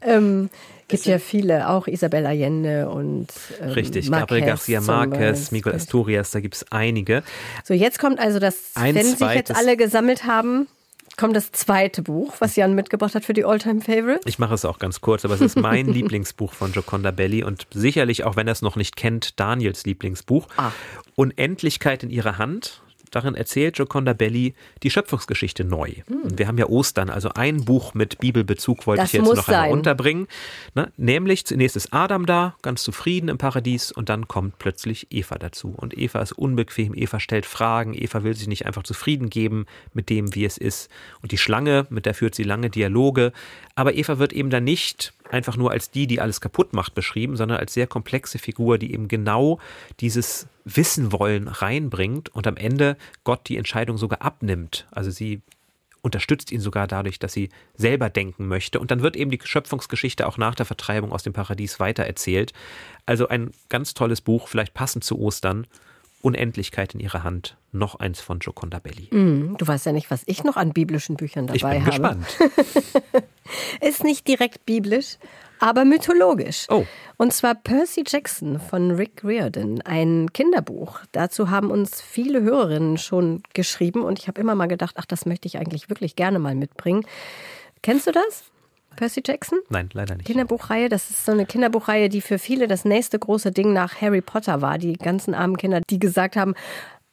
ähm, gibt ja viele, auch Isabel Allende und ähm, Richtig, Marquez Gabriel Garcia Marquez, Miguel Asturias, da gibt es einige. So, jetzt kommt also das, ein wenn sich jetzt alle gesammelt haben, kommt das zweite Buch, was Jan mitgebracht hat für die Alltime Favorite. Ich mache es auch ganz kurz, aber es ist mein Lieblingsbuch von Joconda Belli und sicherlich, auch wenn er es noch nicht kennt, Daniels Lieblingsbuch. Ah. Unendlichkeit in ihrer Hand Darin erzählt Joconda Belli die Schöpfungsgeschichte neu. Hm. Wir haben ja Ostern, also ein Buch mit Bibelbezug wollte das ich jetzt noch einmal unterbringen. Ne? Nämlich zunächst ist Adam da, ganz zufrieden im Paradies und dann kommt plötzlich Eva dazu. Und Eva ist unbequem, Eva stellt Fragen, Eva will sich nicht einfach zufrieden geben mit dem, wie es ist. Und die Schlange, mit der führt sie lange Dialoge. Aber Eva wird eben dann nicht einfach nur als die, die alles kaputt macht, beschrieben, sondern als sehr komplexe Figur, die eben genau dieses Wissen wollen reinbringt und am Ende Gott die Entscheidung sogar abnimmt. Also sie unterstützt ihn sogar dadurch, dass sie selber denken möchte. Und dann wird eben die Schöpfungsgeschichte auch nach der Vertreibung aus dem Paradies weitererzählt. Also ein ganz tolles Buch, vielleicht passend zu Ostern. Unendlichkeit in ihrer Hand. Noch eins von Joconda Belli. Mm, du weißt ja nicht, was ich noch an biblischen Büchern dabei ich bin habe. Gespannt. Ist nicht direkt biblisch, aber mythologisch. Oh. Und zwar Percy Jackson von Rick Riordan, ein Kinderbuch. Dazu haben uns viele Hörerinnen schon geschrieben und ich habe immer mal gedacht, ach, das möchte ich eigentlich wirklich gerne mal mitbringen. Kennst du das? Percy Jackson? Nein, leider nicht. Kinderbuchreihe, das ist so eine Kinderbuchreihe, die für viele das nächste große Ding nach Harry Potter war. Die ganzen armen Kinder, die gesagt haben,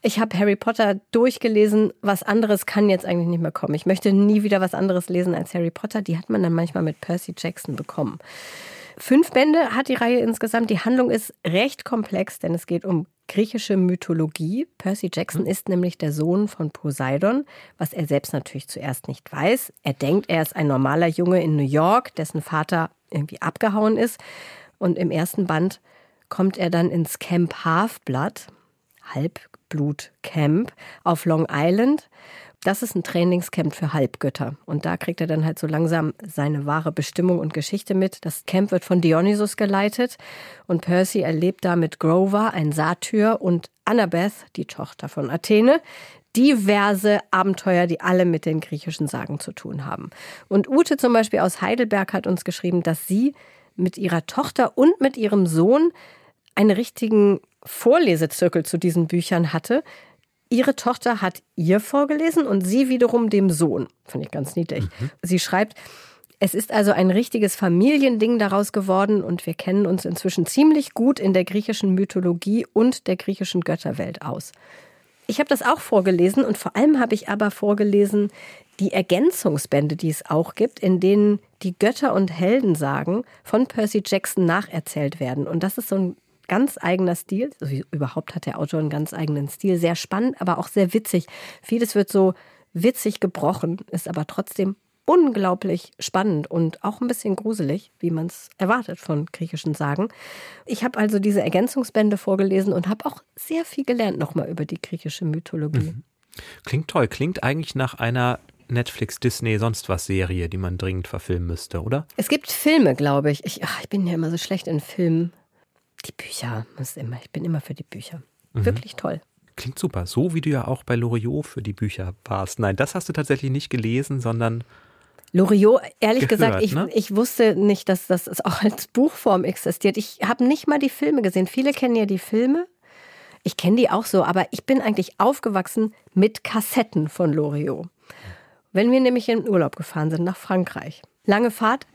ich habe Harry Potter durchgelesen, was anderes kann jetzt eigentlich nicht mehr kommen. Ich möchte nie wieder was anderes lesen als Harry Potter. Die hat man dann manchmal mit Percy Jackson bekommen. Fünf Bände hat die Reihe insgesamt. Die Handlung ist recht komplex, denn es geht um griechische Mythologie. Percy Jackson ist nämlich der Sohn von Poseidon, was er selbst natürlich zuerst nicht weiß. Er denkt, er ist ein normaler Junge in New York, dessen Vater irgendwie abgehauen ist. Und im ersten Band kommt er dann ins Camp Half-Blood, Halbblut-Camp auf Long Island das ist ein Trainingscamp für Halbgötter. Und da kriegt er dann halt so langsam seine wahre Bestimmung und Geschichte mit. Das Camp wird von Dionysus geleitet und Percy erlebt da mit Grover, ein Satyr, und Annabeth, die Tochter von Athene, diverse Abenteuer, die alle mit den griechischen Sagen zu tun haben. Und Ute zum Beispiel aus Heidelberg hat uns geschrieben, dass sie mit ihrer Tochter und mit ihrem Sohn einen richtigen Vorlesezirkel zu diesen Büchern hatte, Ihre Tochter hat ihr vorgelesen und sie wiederum dem Sohn. Fand ich ganz niedlich. Mhm. Sie schreibt, es ist also ein richtiges Familiending daraus geworden und wir kennen uns inzwischen ziemlich gut in der griechischen Mythologie und der griechischen Götterwelt aus. Ich habe das auch vorgelesen und vor allem habe ich aber vorgelesen die Ergänzungsbände, die es auch gibt, in denen die Götter und Heldensagen von Percy Jackson nacherzählt werden. Und das ist so ein ganz eigener Stil. Also überhaupt hat der Autor einen ganz eigenen Stil. Sehr spannend, aber auch sehr witzig. Vieles wird so witzig gebrochen, ist aber trotzdem unglaublich spannend und auch ein bisschen gruselig, wie man es erwartet von griechischen Sagen. Ich habe also diese Ergänzungsbände vorgelesen und habe auch sehr viel gelernt nochmal über die griechische Mythologie. Mhm. Klingt toll, klingt eigentlich nach einer Netflix, Disney, sonst was Serie, die man dringend verfilmen müsste, oder? Es gibt Filme, glaube ich. ich. Ach, ich bin ja immer so schlecht in Filmen. Die Bücher, immer, ich bin immer für die Bücher. Mhm. Wirklich toll. Klingt super. So wie du ja auch bei Loriot für die Bücher warst. Nein, das hast du tatsächlich nicht gelesen, sondern. Loriot, ehrlich gehört, gesagt, ich, ne? ich wusste nicht, dass das auch als Buchform existiert. Ich habe nicht mal die Filme gesehen. Viele kennen ja die Filme. Ich kenne die auch so, aber ich bin eigentlich aufgewachsen mit Kassetten von Loriot. Wenn wir nämlich in Urlaub gefahren sind nach Frankreich. Lange Fahrt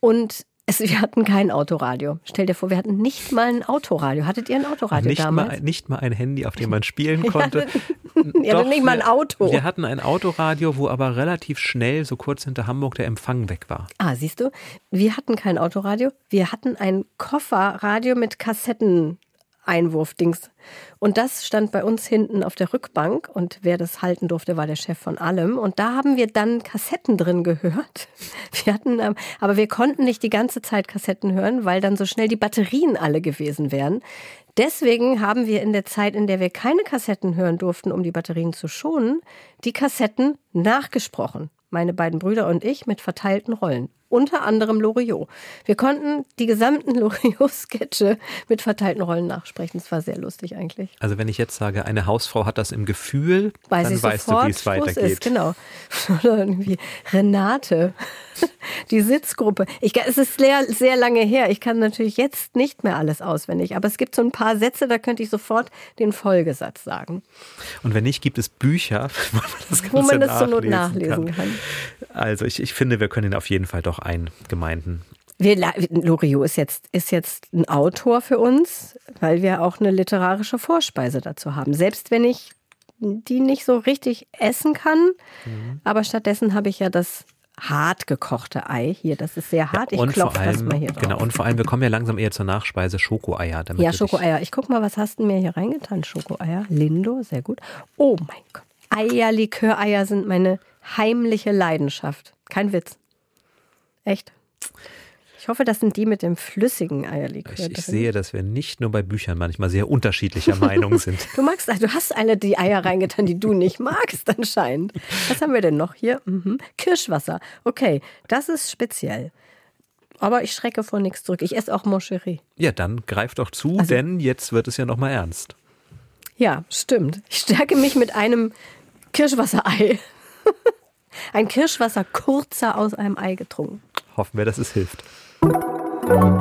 und Es, wir hatten kein Autoradio. Stell dir vor, wir hatten nicht mal ein Autoradio. Hattet ihr ein Autoradio nicht damals? Mal, nicht mal ein Handy, auf dem man spielen konnte. ihr hattet nicht mal ein Auto. Wir hatten ein Autoradio, wo aber relativ schnell, so kurz hinter Hamburg, der Empfang weg war. Ah, siehst du? Wir hatten kein Autoradio. Wir hatten ein Kofferradio mit Kassetten. Einwurfdings. Und das stand bei uns hinten auf der Rückbank und wer das halten durfte, war der Chef von allem. Und da haben wir dann Kassetten drin gehört. Wir hatten, ähm, aber wir konnten nicht die ganze Zeit Kassetten hören, weil dann so schnell die Batterien alle gewesen wären. Deswegen haben wir in der Zeit, in der wir keine Kassetten hören durften, um die Batterien zu schonen, die Kassetten nachgesprochen. Meine beiden Brüder und ich mit verteilten Rollen unter anderem Loriot. Wir konnten die gesamten Loriot-Sketche mit verteilten Rollen nachsprechen. Es war sehr lustig eigentlich. Also wenn ich jetzt sage, eine Hausfrau hat das im Gefühl, Weiß dann weißt du, wie es weitergeht. Ist, genau. Oder irgendwie Renate, die Sitzgruppe. Ich, es ist sehr, sehr lange her. Ich kann natürlich jetzt nicht mehr alles auswendig, aber es gibt so ein paar Sätze, da könnte ich sofort den Folgesatz sagen. Und wenn nicht, gibt es Bücher, wo man das, wo man das zur Not nachlesen kann. kann. Also ich, ich finde, wir können ihn auf jeden Fall doch eingemeinden. Wir, Loriot ist jetzt, ist jetzt ein Autor für uns, weil wir auch eine literarische Vorspeise dazu haben. Selbst wenn ich die nicht so richtig essen kann, mhm. aber stattdessen habe ich ja das hart gekochte Ei hier. Das ist sehr hart. Ja, ich klopfe das mal hier drauf. Genau, und vor allem, wir kommen ja langsam eher zur Nachspeise Schokoeier. ja, Schokoeier. Ich gucke mal, was hast du mir hier reingetan? Schokoeier. Lindo, sehr gut. Oh mein Gott. Eierliköreier sind meine heimliche Leidenschaft. Kein Witz. Echt? Ich hoffe, das sind die mit dem flüssigen Eierlikör. Ich, ich sehe, dass wir nicht nur bei Büchern manchmal sehr unterschiedlicher Meinung sind. du magst, du hast alle die Eier reingetan, die du nicht magst anscheinend. Was haben wir denn noch hier? Mhm. Kirschwasser. Okay, das ist speziell. Aber ich schrecke vor nichts zurück. Ich esse auch Moncherie. Ja, dann greif doch zu, also, denn jetzt wird es ja nochmal ernst. Ja, stimmt. Ich stärke mich mit einem Kirschwasserei. Ein Kirschwasser kurzer aus einem Ei getrunken. Hoffen wir, dass es hilft.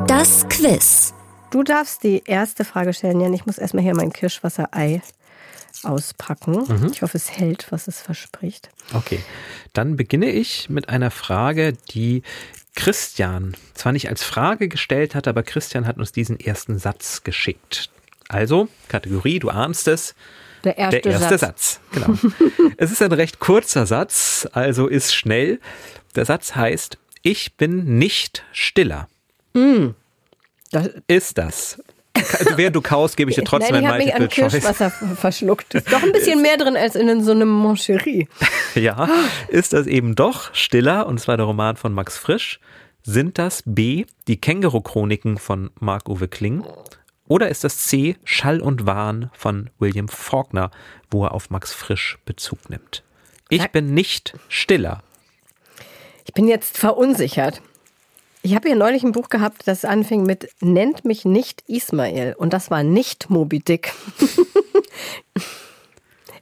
Das Quiz. Du darfst die erste Frage stellen, Jan. Ich muss erstmal hier mein Kirschwasserei auspacken. Mhm. Ich hoffe, es hält, was es verspricht. Okay, dann beginne ich mit einer Frage, die Christian zwar nicht als Frage gestellt hat, aber Christian hat uns diesen ersten Satz geschickt. Also, Kategorie, du ahnst es. Der erste, der erste Satz. Satz. Genau. es ist ein recht kurzer Satz, also ist schnell. Der Satz heißt, ich bin nicht stiller. Mm. Das ist das. Während du kaust, gebe ich dir trotzdem Nein, ich ein Multiple Choice. Kirschwasser verschluckt. Ist doch ein bisschen mehr drin als in so einem Moncherie. ja, ist das eben doch stiller, und zwar der Roman von Max Frisch. Sind das B, die Känguru-Chroniken von Marc-Uwe Kling? Oder ist das C Schall und Wahn von William Faulkner, wo er auf Max Frisch Bezug nimmt? Ich bin nicht stiller. Ich bin jetzt verunsichert. Ich habe hier neulich ein Buch gehabt, das anfing mit Nennt mich nicht Ismail. Und das war nicht Moby Dick.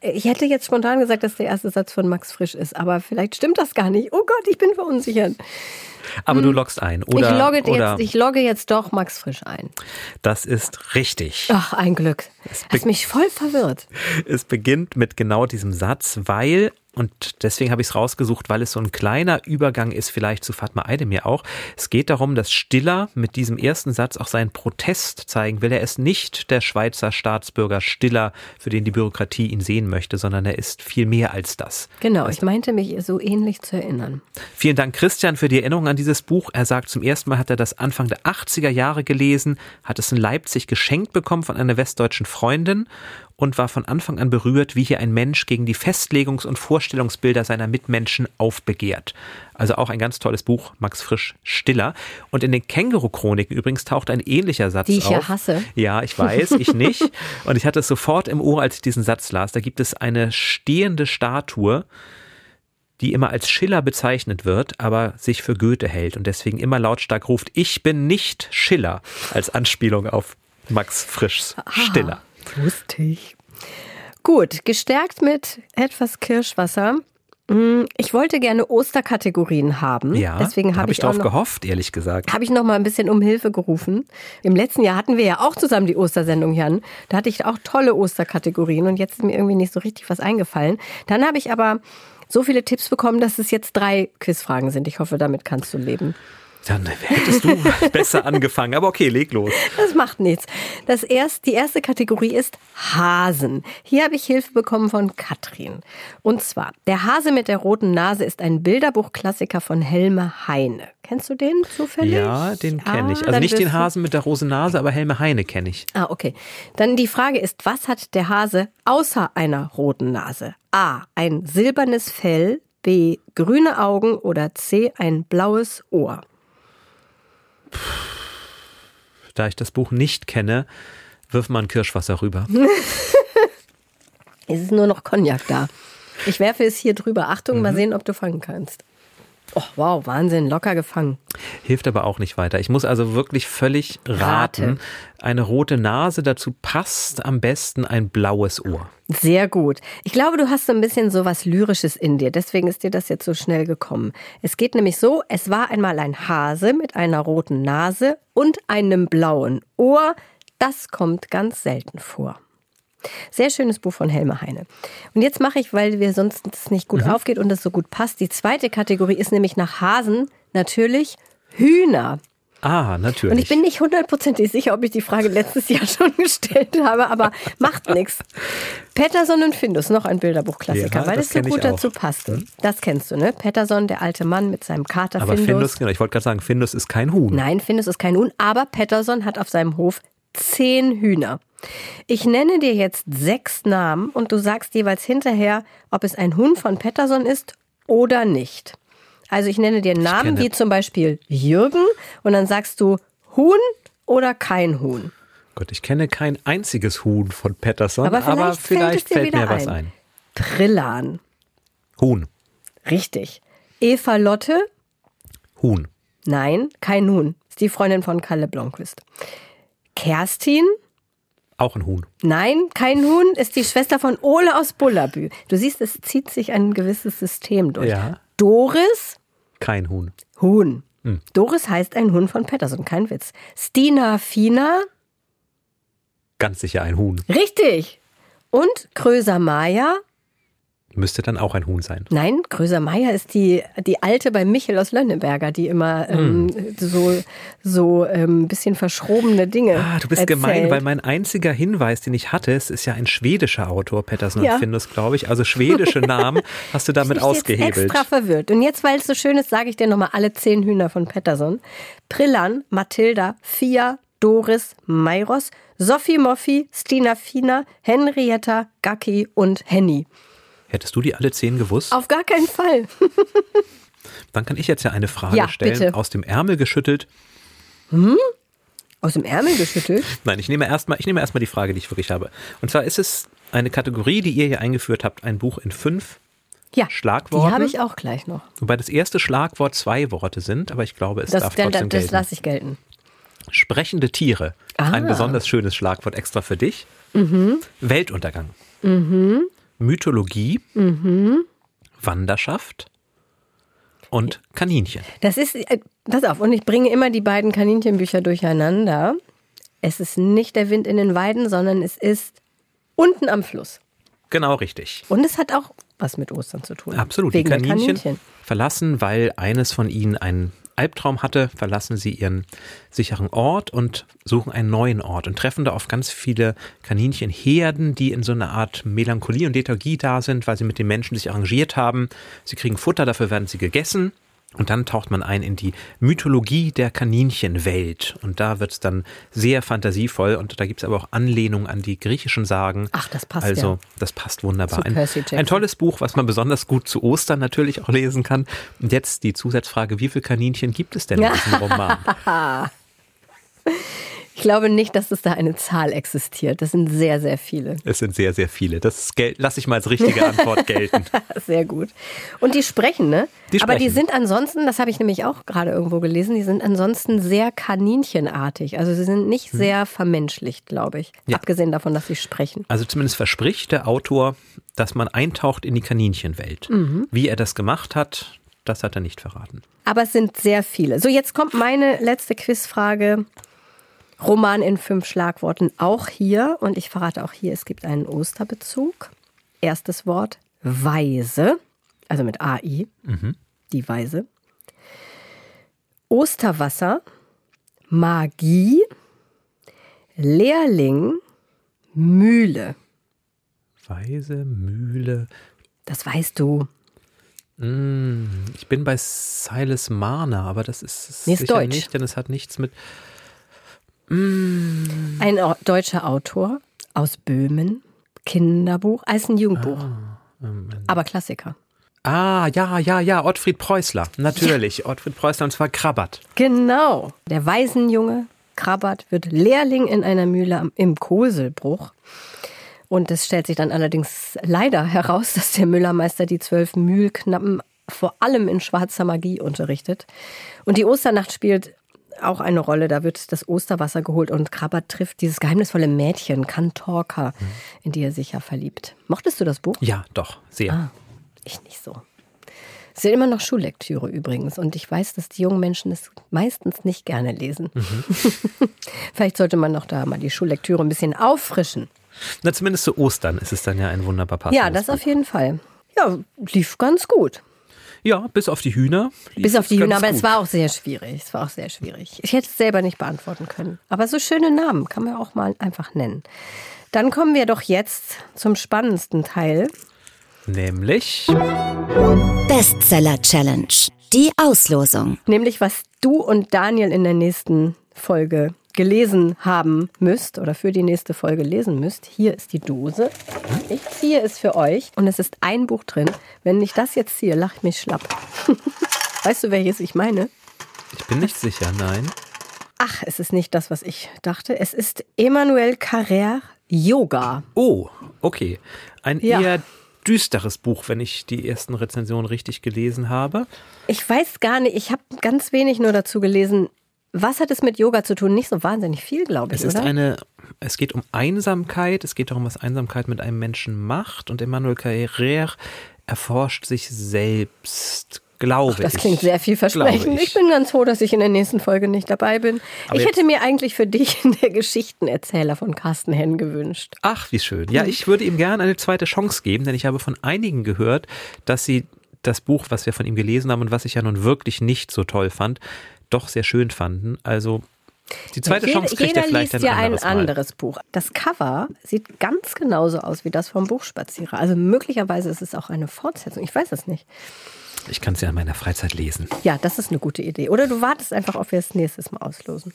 ich hätte jetzt spontan gesagt, dass der erste Satz von Max Frisch ist, aber vielleicht stimmt das gar nicht. Oh Gott, ich bin verunsichert. Aber hm. du loggst ein, oder? Ich logge, oder jetzt, ich logge jetzt doch Max Frisch ein. Das ist richtig. Ach, ein Glück. Es Hast mich voll verwirrt. Es beginnt mit genau diesem Satz, weil und deswegen habe ich es rausgesucht, weil es so ein kleiner Übergang ist, vielleicht zu Fatma Eidemir auch. Es geht darum, dass Stiller mit diesem ersten Satz auch seinen Protest zeigen will. Er ist nicht der Schweizer Staatsbürger Stiller, für den die Bürokratie ihn sehen möchte, sondern er ist viel mehr als das. Genau, ich meinte mich so ähnlich zu erinnern. Vielen Dank, Christian, für die Erinnerung an dieses Buch. Er sagt, zum ersten Mal hat er das Anfang der 80er Jahre gelesen, hat es in Leipzig geschenkt bekommen von einer westdeutschen Freundin und war von Anfang an berührt, wie hier ein Mensch gegen die Festlegungs- und Vorstellungsbilder seiner Mitmenschen aufbegehrt. Also auch ein ganz tolles Buch, Max Frisch Stiller. Und in den Känguru-Chroniken übrigens taucht ein ähnlicher Satz auf. Die ich auf. ja hasse. Ja, ich weiß, ich nicht. Und ich hatte es sofort im Ohr, als ich diesen Satz las. Da gibt es eine stehende Statue, die immer als Schiller bezeichnet wird, aber sich für Goethe hält und deswegen immer lautstark ruft, ich bin nicht Schiller, als Anspielung auf Max Frischs Stiller. Wusste ich. Gut, gestärkt mit etwas Kirschwasser. Mm, ich wollte gerne Osterkategorien haben. Ja, deswegen habe hab ich, ich darauf gehofft, ehrlich gesagt. Habe ich noch mal ein bisschen um Hilfe gerufen. Im letzten Jahr hatten wir ja auch zusammen die Ostersendung, Jan. Da hatte ich auch tolle Osterkategorien und jetzt ist mir irgendwie nicht so richtig was eingefallen. Dann habe ich aber so viele Tipps bekommen, dass es jetzt drei Quizfragen sind. Ich hoffe, damit kannst du leben. Dann hättest du besser angefangen, aber okay, leg los. Das macht nichts. Das erst, die erste Kategorie ist Hasen. Hier habe ich Hilfe bekommen von Katrin. Und zwar, der Hase mit der roten Nase ist ein Bilderbuchklassiker von Helme Heine. Kennst du den zufällig? Ja, den kenne ich. Ah, also nicht den Hasen mit der roten Nase, aber Helme Heine kenne ich. Ah, okay. Dann die Frage ist, was hat der Hase außer einer roten Nase? A. Ein silbernes Fell. B. Grüne Augen. Oder C. Ein blaues Ohr. Da ich das Buch nicht kenne, wirf mal ein Kirschwasser rüber. es ist nur noch Cognac da. Ich werfe es hier drüber. Achtung, mhm. mal sehen, ob du fangen kannst. Oh, wow, Wahnsinn, locker gefangen. Hilft aber auch nicht weiter. Ich muss also wirklich völlig raten. Rate. Eine rote Nase, dazu passt am besten ein blaues Ohr. Sehr gut. Ich glaube, du hast so ein bisschen so was Lyrisches in dir. Deswegen ist dir das jetzt so schnell gekommen. Es geht nämlich so, es war einmal ein Hase mit einer roten Nase und einem blauen Ohr. Das kommt ganz selten vor. Sehr schönes Buch von Helme Heine. Und jetzt mache ich, weil wir sonst es nicht gut mhm. aufgeht und es so gut passt. Die zweite Kategorie ist nämlich nach Hasen natürlich Hühner. Ah, natürlich. Und ich bin nicht hundertprozentig sicher, ob ich die Frage letztes Jahr schon gestellt habe, aber macht nichts. Patterson und Findus, noch ein Bilderbuchklassiker, ja, weil es so gut dazu passt. Hm? Das kennst du, ne? Patterson, der alte Mann mit seinem Kater aber Findus. Findus, genau, ich wollte gerade sagen, Findus ist kein Huhn. Nein, Findus ist kein Huhn, aber Patterson hat auf seinem Hof zehn Hühner. Ich nenne dir jetzt sechs Namen und du sagst jeweils hinterher, ob es ein Huhn von Patterson ist oder nicht. Also ich nenne dir Namen wie zum Beispiel Jürgen und dann sagst du Huhn oder kein Huhn. Gott, ich kenne kein einziges Huhn von Patterson, aber vielleicht, aber vielleicht fällt, fällt mir was ein. Trillan. Huhn. Richtig. Eva Lotte. Huhn. Nein, kein Huhn. Ist die Freundin von Kalle Blomqvist. Kerstin. Auch ein Huhn. Nein, kein Huhn, ist die Schwester von Ole aus Bullabü. Du siehst, es zieht sich ein gewisses System durch. Ja. Doris. Kein Huhn. Huhn. Hm. Doris heißt ein Huhn von Patterson, kein Witz. Stina Fina. Ganz sicher ein Huhn. Richtig. Und Kröser Maya. Müsste dann auch ein Huhn sein. Nein, Gröser Meier ist die, die alte bei Michel aus Lönneberger, die immer ähm, mm. so, so ein ähm, bisschen verschrobene Dinge. Ah, du bist erzählt. gemein, weil mein einziger Hinweis, den ich hatte, es ist ja ein schwedischer Autor, Pettersson ja. und Findus, glaube ich. Also schwedische Namen hast du damit ich ausgehebelt. Ich bin extra verwirrt. Und jetzt, weil es so schön ist, sage ich dir nochmal alle zehn Hühner von Pettersson. Prillan, Mathilda, Fia, Doris, Mairos, Sophie Moffi, Stina Fina, Henrietta, Gacki und Henny. Hättest du die alle zehn gewusst? Auf gar keinen Fall. Dann kann ich jetzt ja eine Frage ja, stellen, bitte. aus dem Ärmel geschüttelt. Hm? Aus dem Ärmel geschüttelt? Nein, ich nehme erstmal erst die Frage, die ich wirklich habe. Und zwar ist es eine Kategorie, die ihr hier eingeführt habt, ein Buch in fünf ja, Schlagworten. Die habe ich auch gleich noch. Wobei das erste Schlagwort zwei Worte sind, aber ich glaube, es das, darf trotzdem das, das lasse ich gelten. Sprechende Tiere. Ah. Ein besonders schönes Schlagwort extra für dich. Mhm. Weltuntergang. Mhm. Mythologie, mhm. Wanderschaft und Kaninchen. Das ist, äh, pass auf, und ich bringe immer die beiden Kaninchenbücher durcheinander. Es ist nicht der Wind in den Weiden, sondern es ist unten am Fluss. Genau richtig. Und es hat auch was mit Ostern zu tun. Absolut. Wegen die Kaninchen, Kaninchen verlassen, weil eines von ihnen ein Albtraum hatte, verlassen sie ihren sicheren Ort und suchen einen neuen Ort und treffen da auf ganz viele Kaninchenherden, die in so einer Art Melancholie und Lethargie da sind, weil sie mit den Menschen sich arrangiert haben. Sie kriegen Futter, dafür werden sie gegessen und dann taucht man ein in die Mythologie der Kaninchenwelt. Und da wird es dann sehr fantasievoll. Und da gibt es aber auch Anlehnungen an die griechischen Sagen. Ach, das passt. Also, ja. das passt wunderbar. Ein, ein, tolles Buch, was man besonders gut zu Ostern natürlich auch lesen kann. Und jetzt die Zusatzfrage: Wie viele Kaninchen gibt es denn in diesem Roman? Ich glaube nicht, dass es da eine Zahl existiert. Das sind sehr, sehr viele. Es sind sehr, sehr viele. Das lasse ich mal als richtige Antwort gelten. sehr gut. Und die sprechen, ne? Die sprechen. Aber die sind ansonsten, das habe ich nämlich auch gerade irgendwo gelesen, die sind ansonsten sehr kaninchenartig. Also sie sind nicht hm. sehr vermenschlicht, glaube ich. Ja. Abgesehen davon, dass sie sprechen. Also zumindest verspricht der Autor, dass man eintaucht in die Kaninchenwelt. Mhm. Wie er das gemacht hat, das hat er nicht verraten. Aber es sind sehr viele. So, jetzt kommt meine letzte Quizfrage. Roman in fünf Schlagworten auch hier. Und ich verrate auch hier, es gibt einen Osterbezug. Erstes Wort, Weise, also mit AI, mhm. die Weise. Osterwasser, Magie, Lehrling, Mühle. Weise, Mühle. Das weißt du. Mm, ich bin bei Silas Marner, aber das ist, ist nee, ist sicher Deutsch. nicht, denn es hat nichts mit. Mm. Ein deutscher Autor aus Böhmen, Kinderbuch, als ein Jugendbuch. Ah, aber Klassiker. Ah, ja, ja, ja, Ottfried Preußler, natürlich. Ja. Ottfried Preußler und zwar Krabbert. Genau. Der Waisenjunge Krabbert wird Lehrling in einer Mühle im Koselbruch. Und es stellt sich dann allerdings leider heraus, dass der Müllermeister die zwölf Mühlknappen vor allem in schwarzer Magie unterrichtet. Und die Osternacht spielt auch eine Rolle. Da wird das Osterwasser geholt und Krabbert trifft dieses geheimnisvolle Mädchen, Kantorka, in die er sich ja verliebt. Mochtest du das Buch? Ja, doch, sehr. Ah, ich nicht so. Es ist immer noch Schullektüre übrigens. Und ich weiß, dass die jungen Menschen es meistens nicht gerne lesen. Mhm. Vielleicht sollte man noch da mal die Schullektüre ein bisschen auffrischen. Na, zumindest zu Ostern ist es dann ja ein wunderbar passendes Ja, das Buch. auf jeden Fall. Ja, lief ganz gut. Ja, bis auf die Hühner. Bis auf die Hühner, aber gut. es war auch sehr schwierig. Es war auch sehr schwierig. Ich hätte es selber nicht beantworten können. Aber so schöne Namen kann man auch mal einfach nennen. Dann kommen wir doch jetzt zum spannendsten Teil. Nämlich Bestseller Challenge. Die Auslosung. Nämlich, was du und Daniel in der nächsten Folge gelesen haben müsst oder für die nächste Folge lesen müsst. Hier ist die Dose. Ich ziehe es für euch und es ist ein Buch drin. Wenn ich das jetzt ziehe, lache ich mich schlapp. weißt du, welches ich meine? Ich bin nicht sicher, nein. Ach, es ist nicht das, was ich dachte. Es ist Emmanuel Carrère Yoga. Oh, okay. Ein ja. eher düsteres Buch, wenn ich die ersten Rezensionen richtig gelesen habe. Ich weiß gar nicht, ich habe ganz wenig nur dazu gelesen. Was hat es mit Yoga zu tun? Nicht so wahnsinnig viel, glaube ich. Es ist oder? eine, es geht um Einsamkeit, es geht darum, was Einsamkeit mit einem Menschen macht. Und Emmanuel Carrère erforscht sich selbst, glaube Ach, das ich. Das klingt sehr vielversprechend. Ich. ich. bin ganz froh, dass ich in der nächsten Folge nicht dabei bin. Aber ich hätte mir eigentlich für dich der Geschichtenerzähler von Carsten Henn gewünscht. Ach, wie schön. Ja, mhm. ich würde ihm gerne eine zweite Chance geben, denn ich habe von einigen gehört, dass sie das Buch, was wir von ihm gelesen haben und was ich ja nun wirklich nicht so toll fand, doch sehr schön fanden. Also die zweite ja, Chance kriegt er vielleicht liest ein ja anderes ein anderes Mal. Buch. Das Cover sieht ganz genauso aus wie das vom Buchspazierer. Also möglicherweise ist es auch eine Fortsetzung. Ich weiß es nicht. Ich kann es ja in meiner Freizeit lesen. Ja, das ist eine gute Idee. Oder du wartest einfach, ob wir es nächstes Mal auslosen.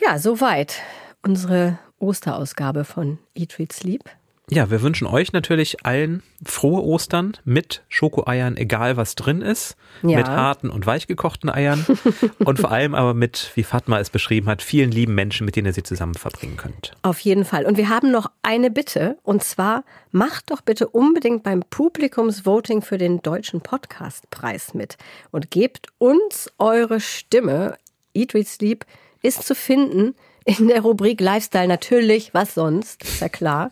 Ja, soweit unsere Osterausgabe von Eat, Read, Sleep. Ja, wir wünschen euch natürlich allen frohe Ostern mit Schokoeiern, egal was drin ist, ja. mit harten und weichgekochten Eiern und vor allem aber mit, wie Fatma es beschrieben hat, vielen lieben Menschen, mit denen ihr sie zusammen verbringen könnt. Auf jeden Fall. Und wir haben noch eine Bitte und zwar macht doch bitte unbedingt beim Publikumsvoting für den Deutschen Podcastpreis mit und gebt uns eure Stimme. Eat, Read, Sleep ist zu finden in der Rubrik Lifestyle natürlich, was sonst, ist ja klar.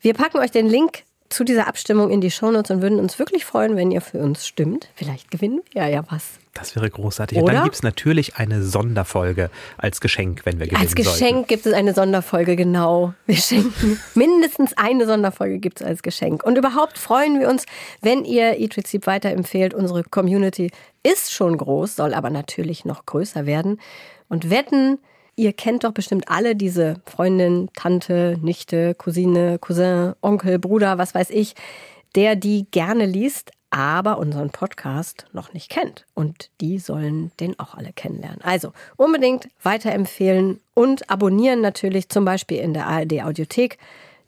Wir packen euch den Link zu dieser Abstimmung in die Shownotes und würden uns wirklich freuen, wenn ihr für uns stimmt. Vielleicht gewinnen wir ja was. Das wäre großartig. Oder? Und dann gibt es natürlich eine Sonderfolge als Geschenk, wenn wir gewinnen Als Geschenk gibt es eine Sonderfolge, genau. Wir schenken mindestens eine Sonderfolge gibt es als Geschenk. Und überhaupt freuen wir uns, wenn ihr E-Prinzip weiterempfehlt. Unsere Community ist schon groß, soll aber natürlich noch größer werden. Und wetten, Ihr kennt doch bestimmt alle diese Freundin, Tante, Nichte, Cousine, Cousin, Onkel, Bruder, was weiß ich, der die gerne liest, aber unseren Podcast noch nicht kennt. Und die sollen den auch alle kennenlernen. Also unbedingt weiterempfehlen und abonnieren natürlich zum Beispiel in der ARD Audiothek,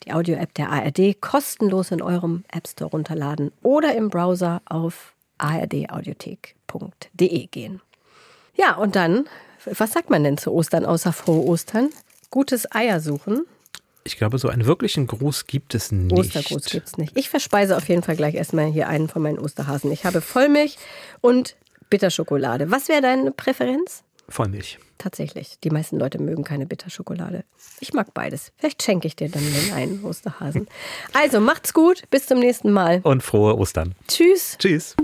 die Audio-App der ARD, kostenlos in eurem App Store runterladen oder im Browser auf ardaudiothek.de gehen. Ja, und dann was sagt man denn zu Ostern außer frohe Ostern? Gutes Eier suchen. Ich glaube, so einen wirklichen Gruß gibt es nicht. Ostergruß gibt es nicht. Ich verspeise auf jeden Fall gleich erstmal hier einen von meinen Osterhasen. Ich habe Vollmilch und Bitterschokolade. Was wäre deine Präferenz? Vollmilch. Tatsächlich. Die meisten Leute mögen keine Bitterschokolade. Ich mag beides. Vielleicht schenke ich dir dann den einen Osterhasen. Also macht's gut. Bis zum nächsten Mal. Und frohe Ostern. Tschüss. Tschüss.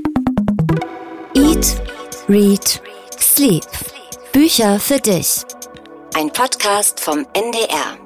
Eat, Read, Sleep. Bücher für dich. Ein Podcast vom NDR.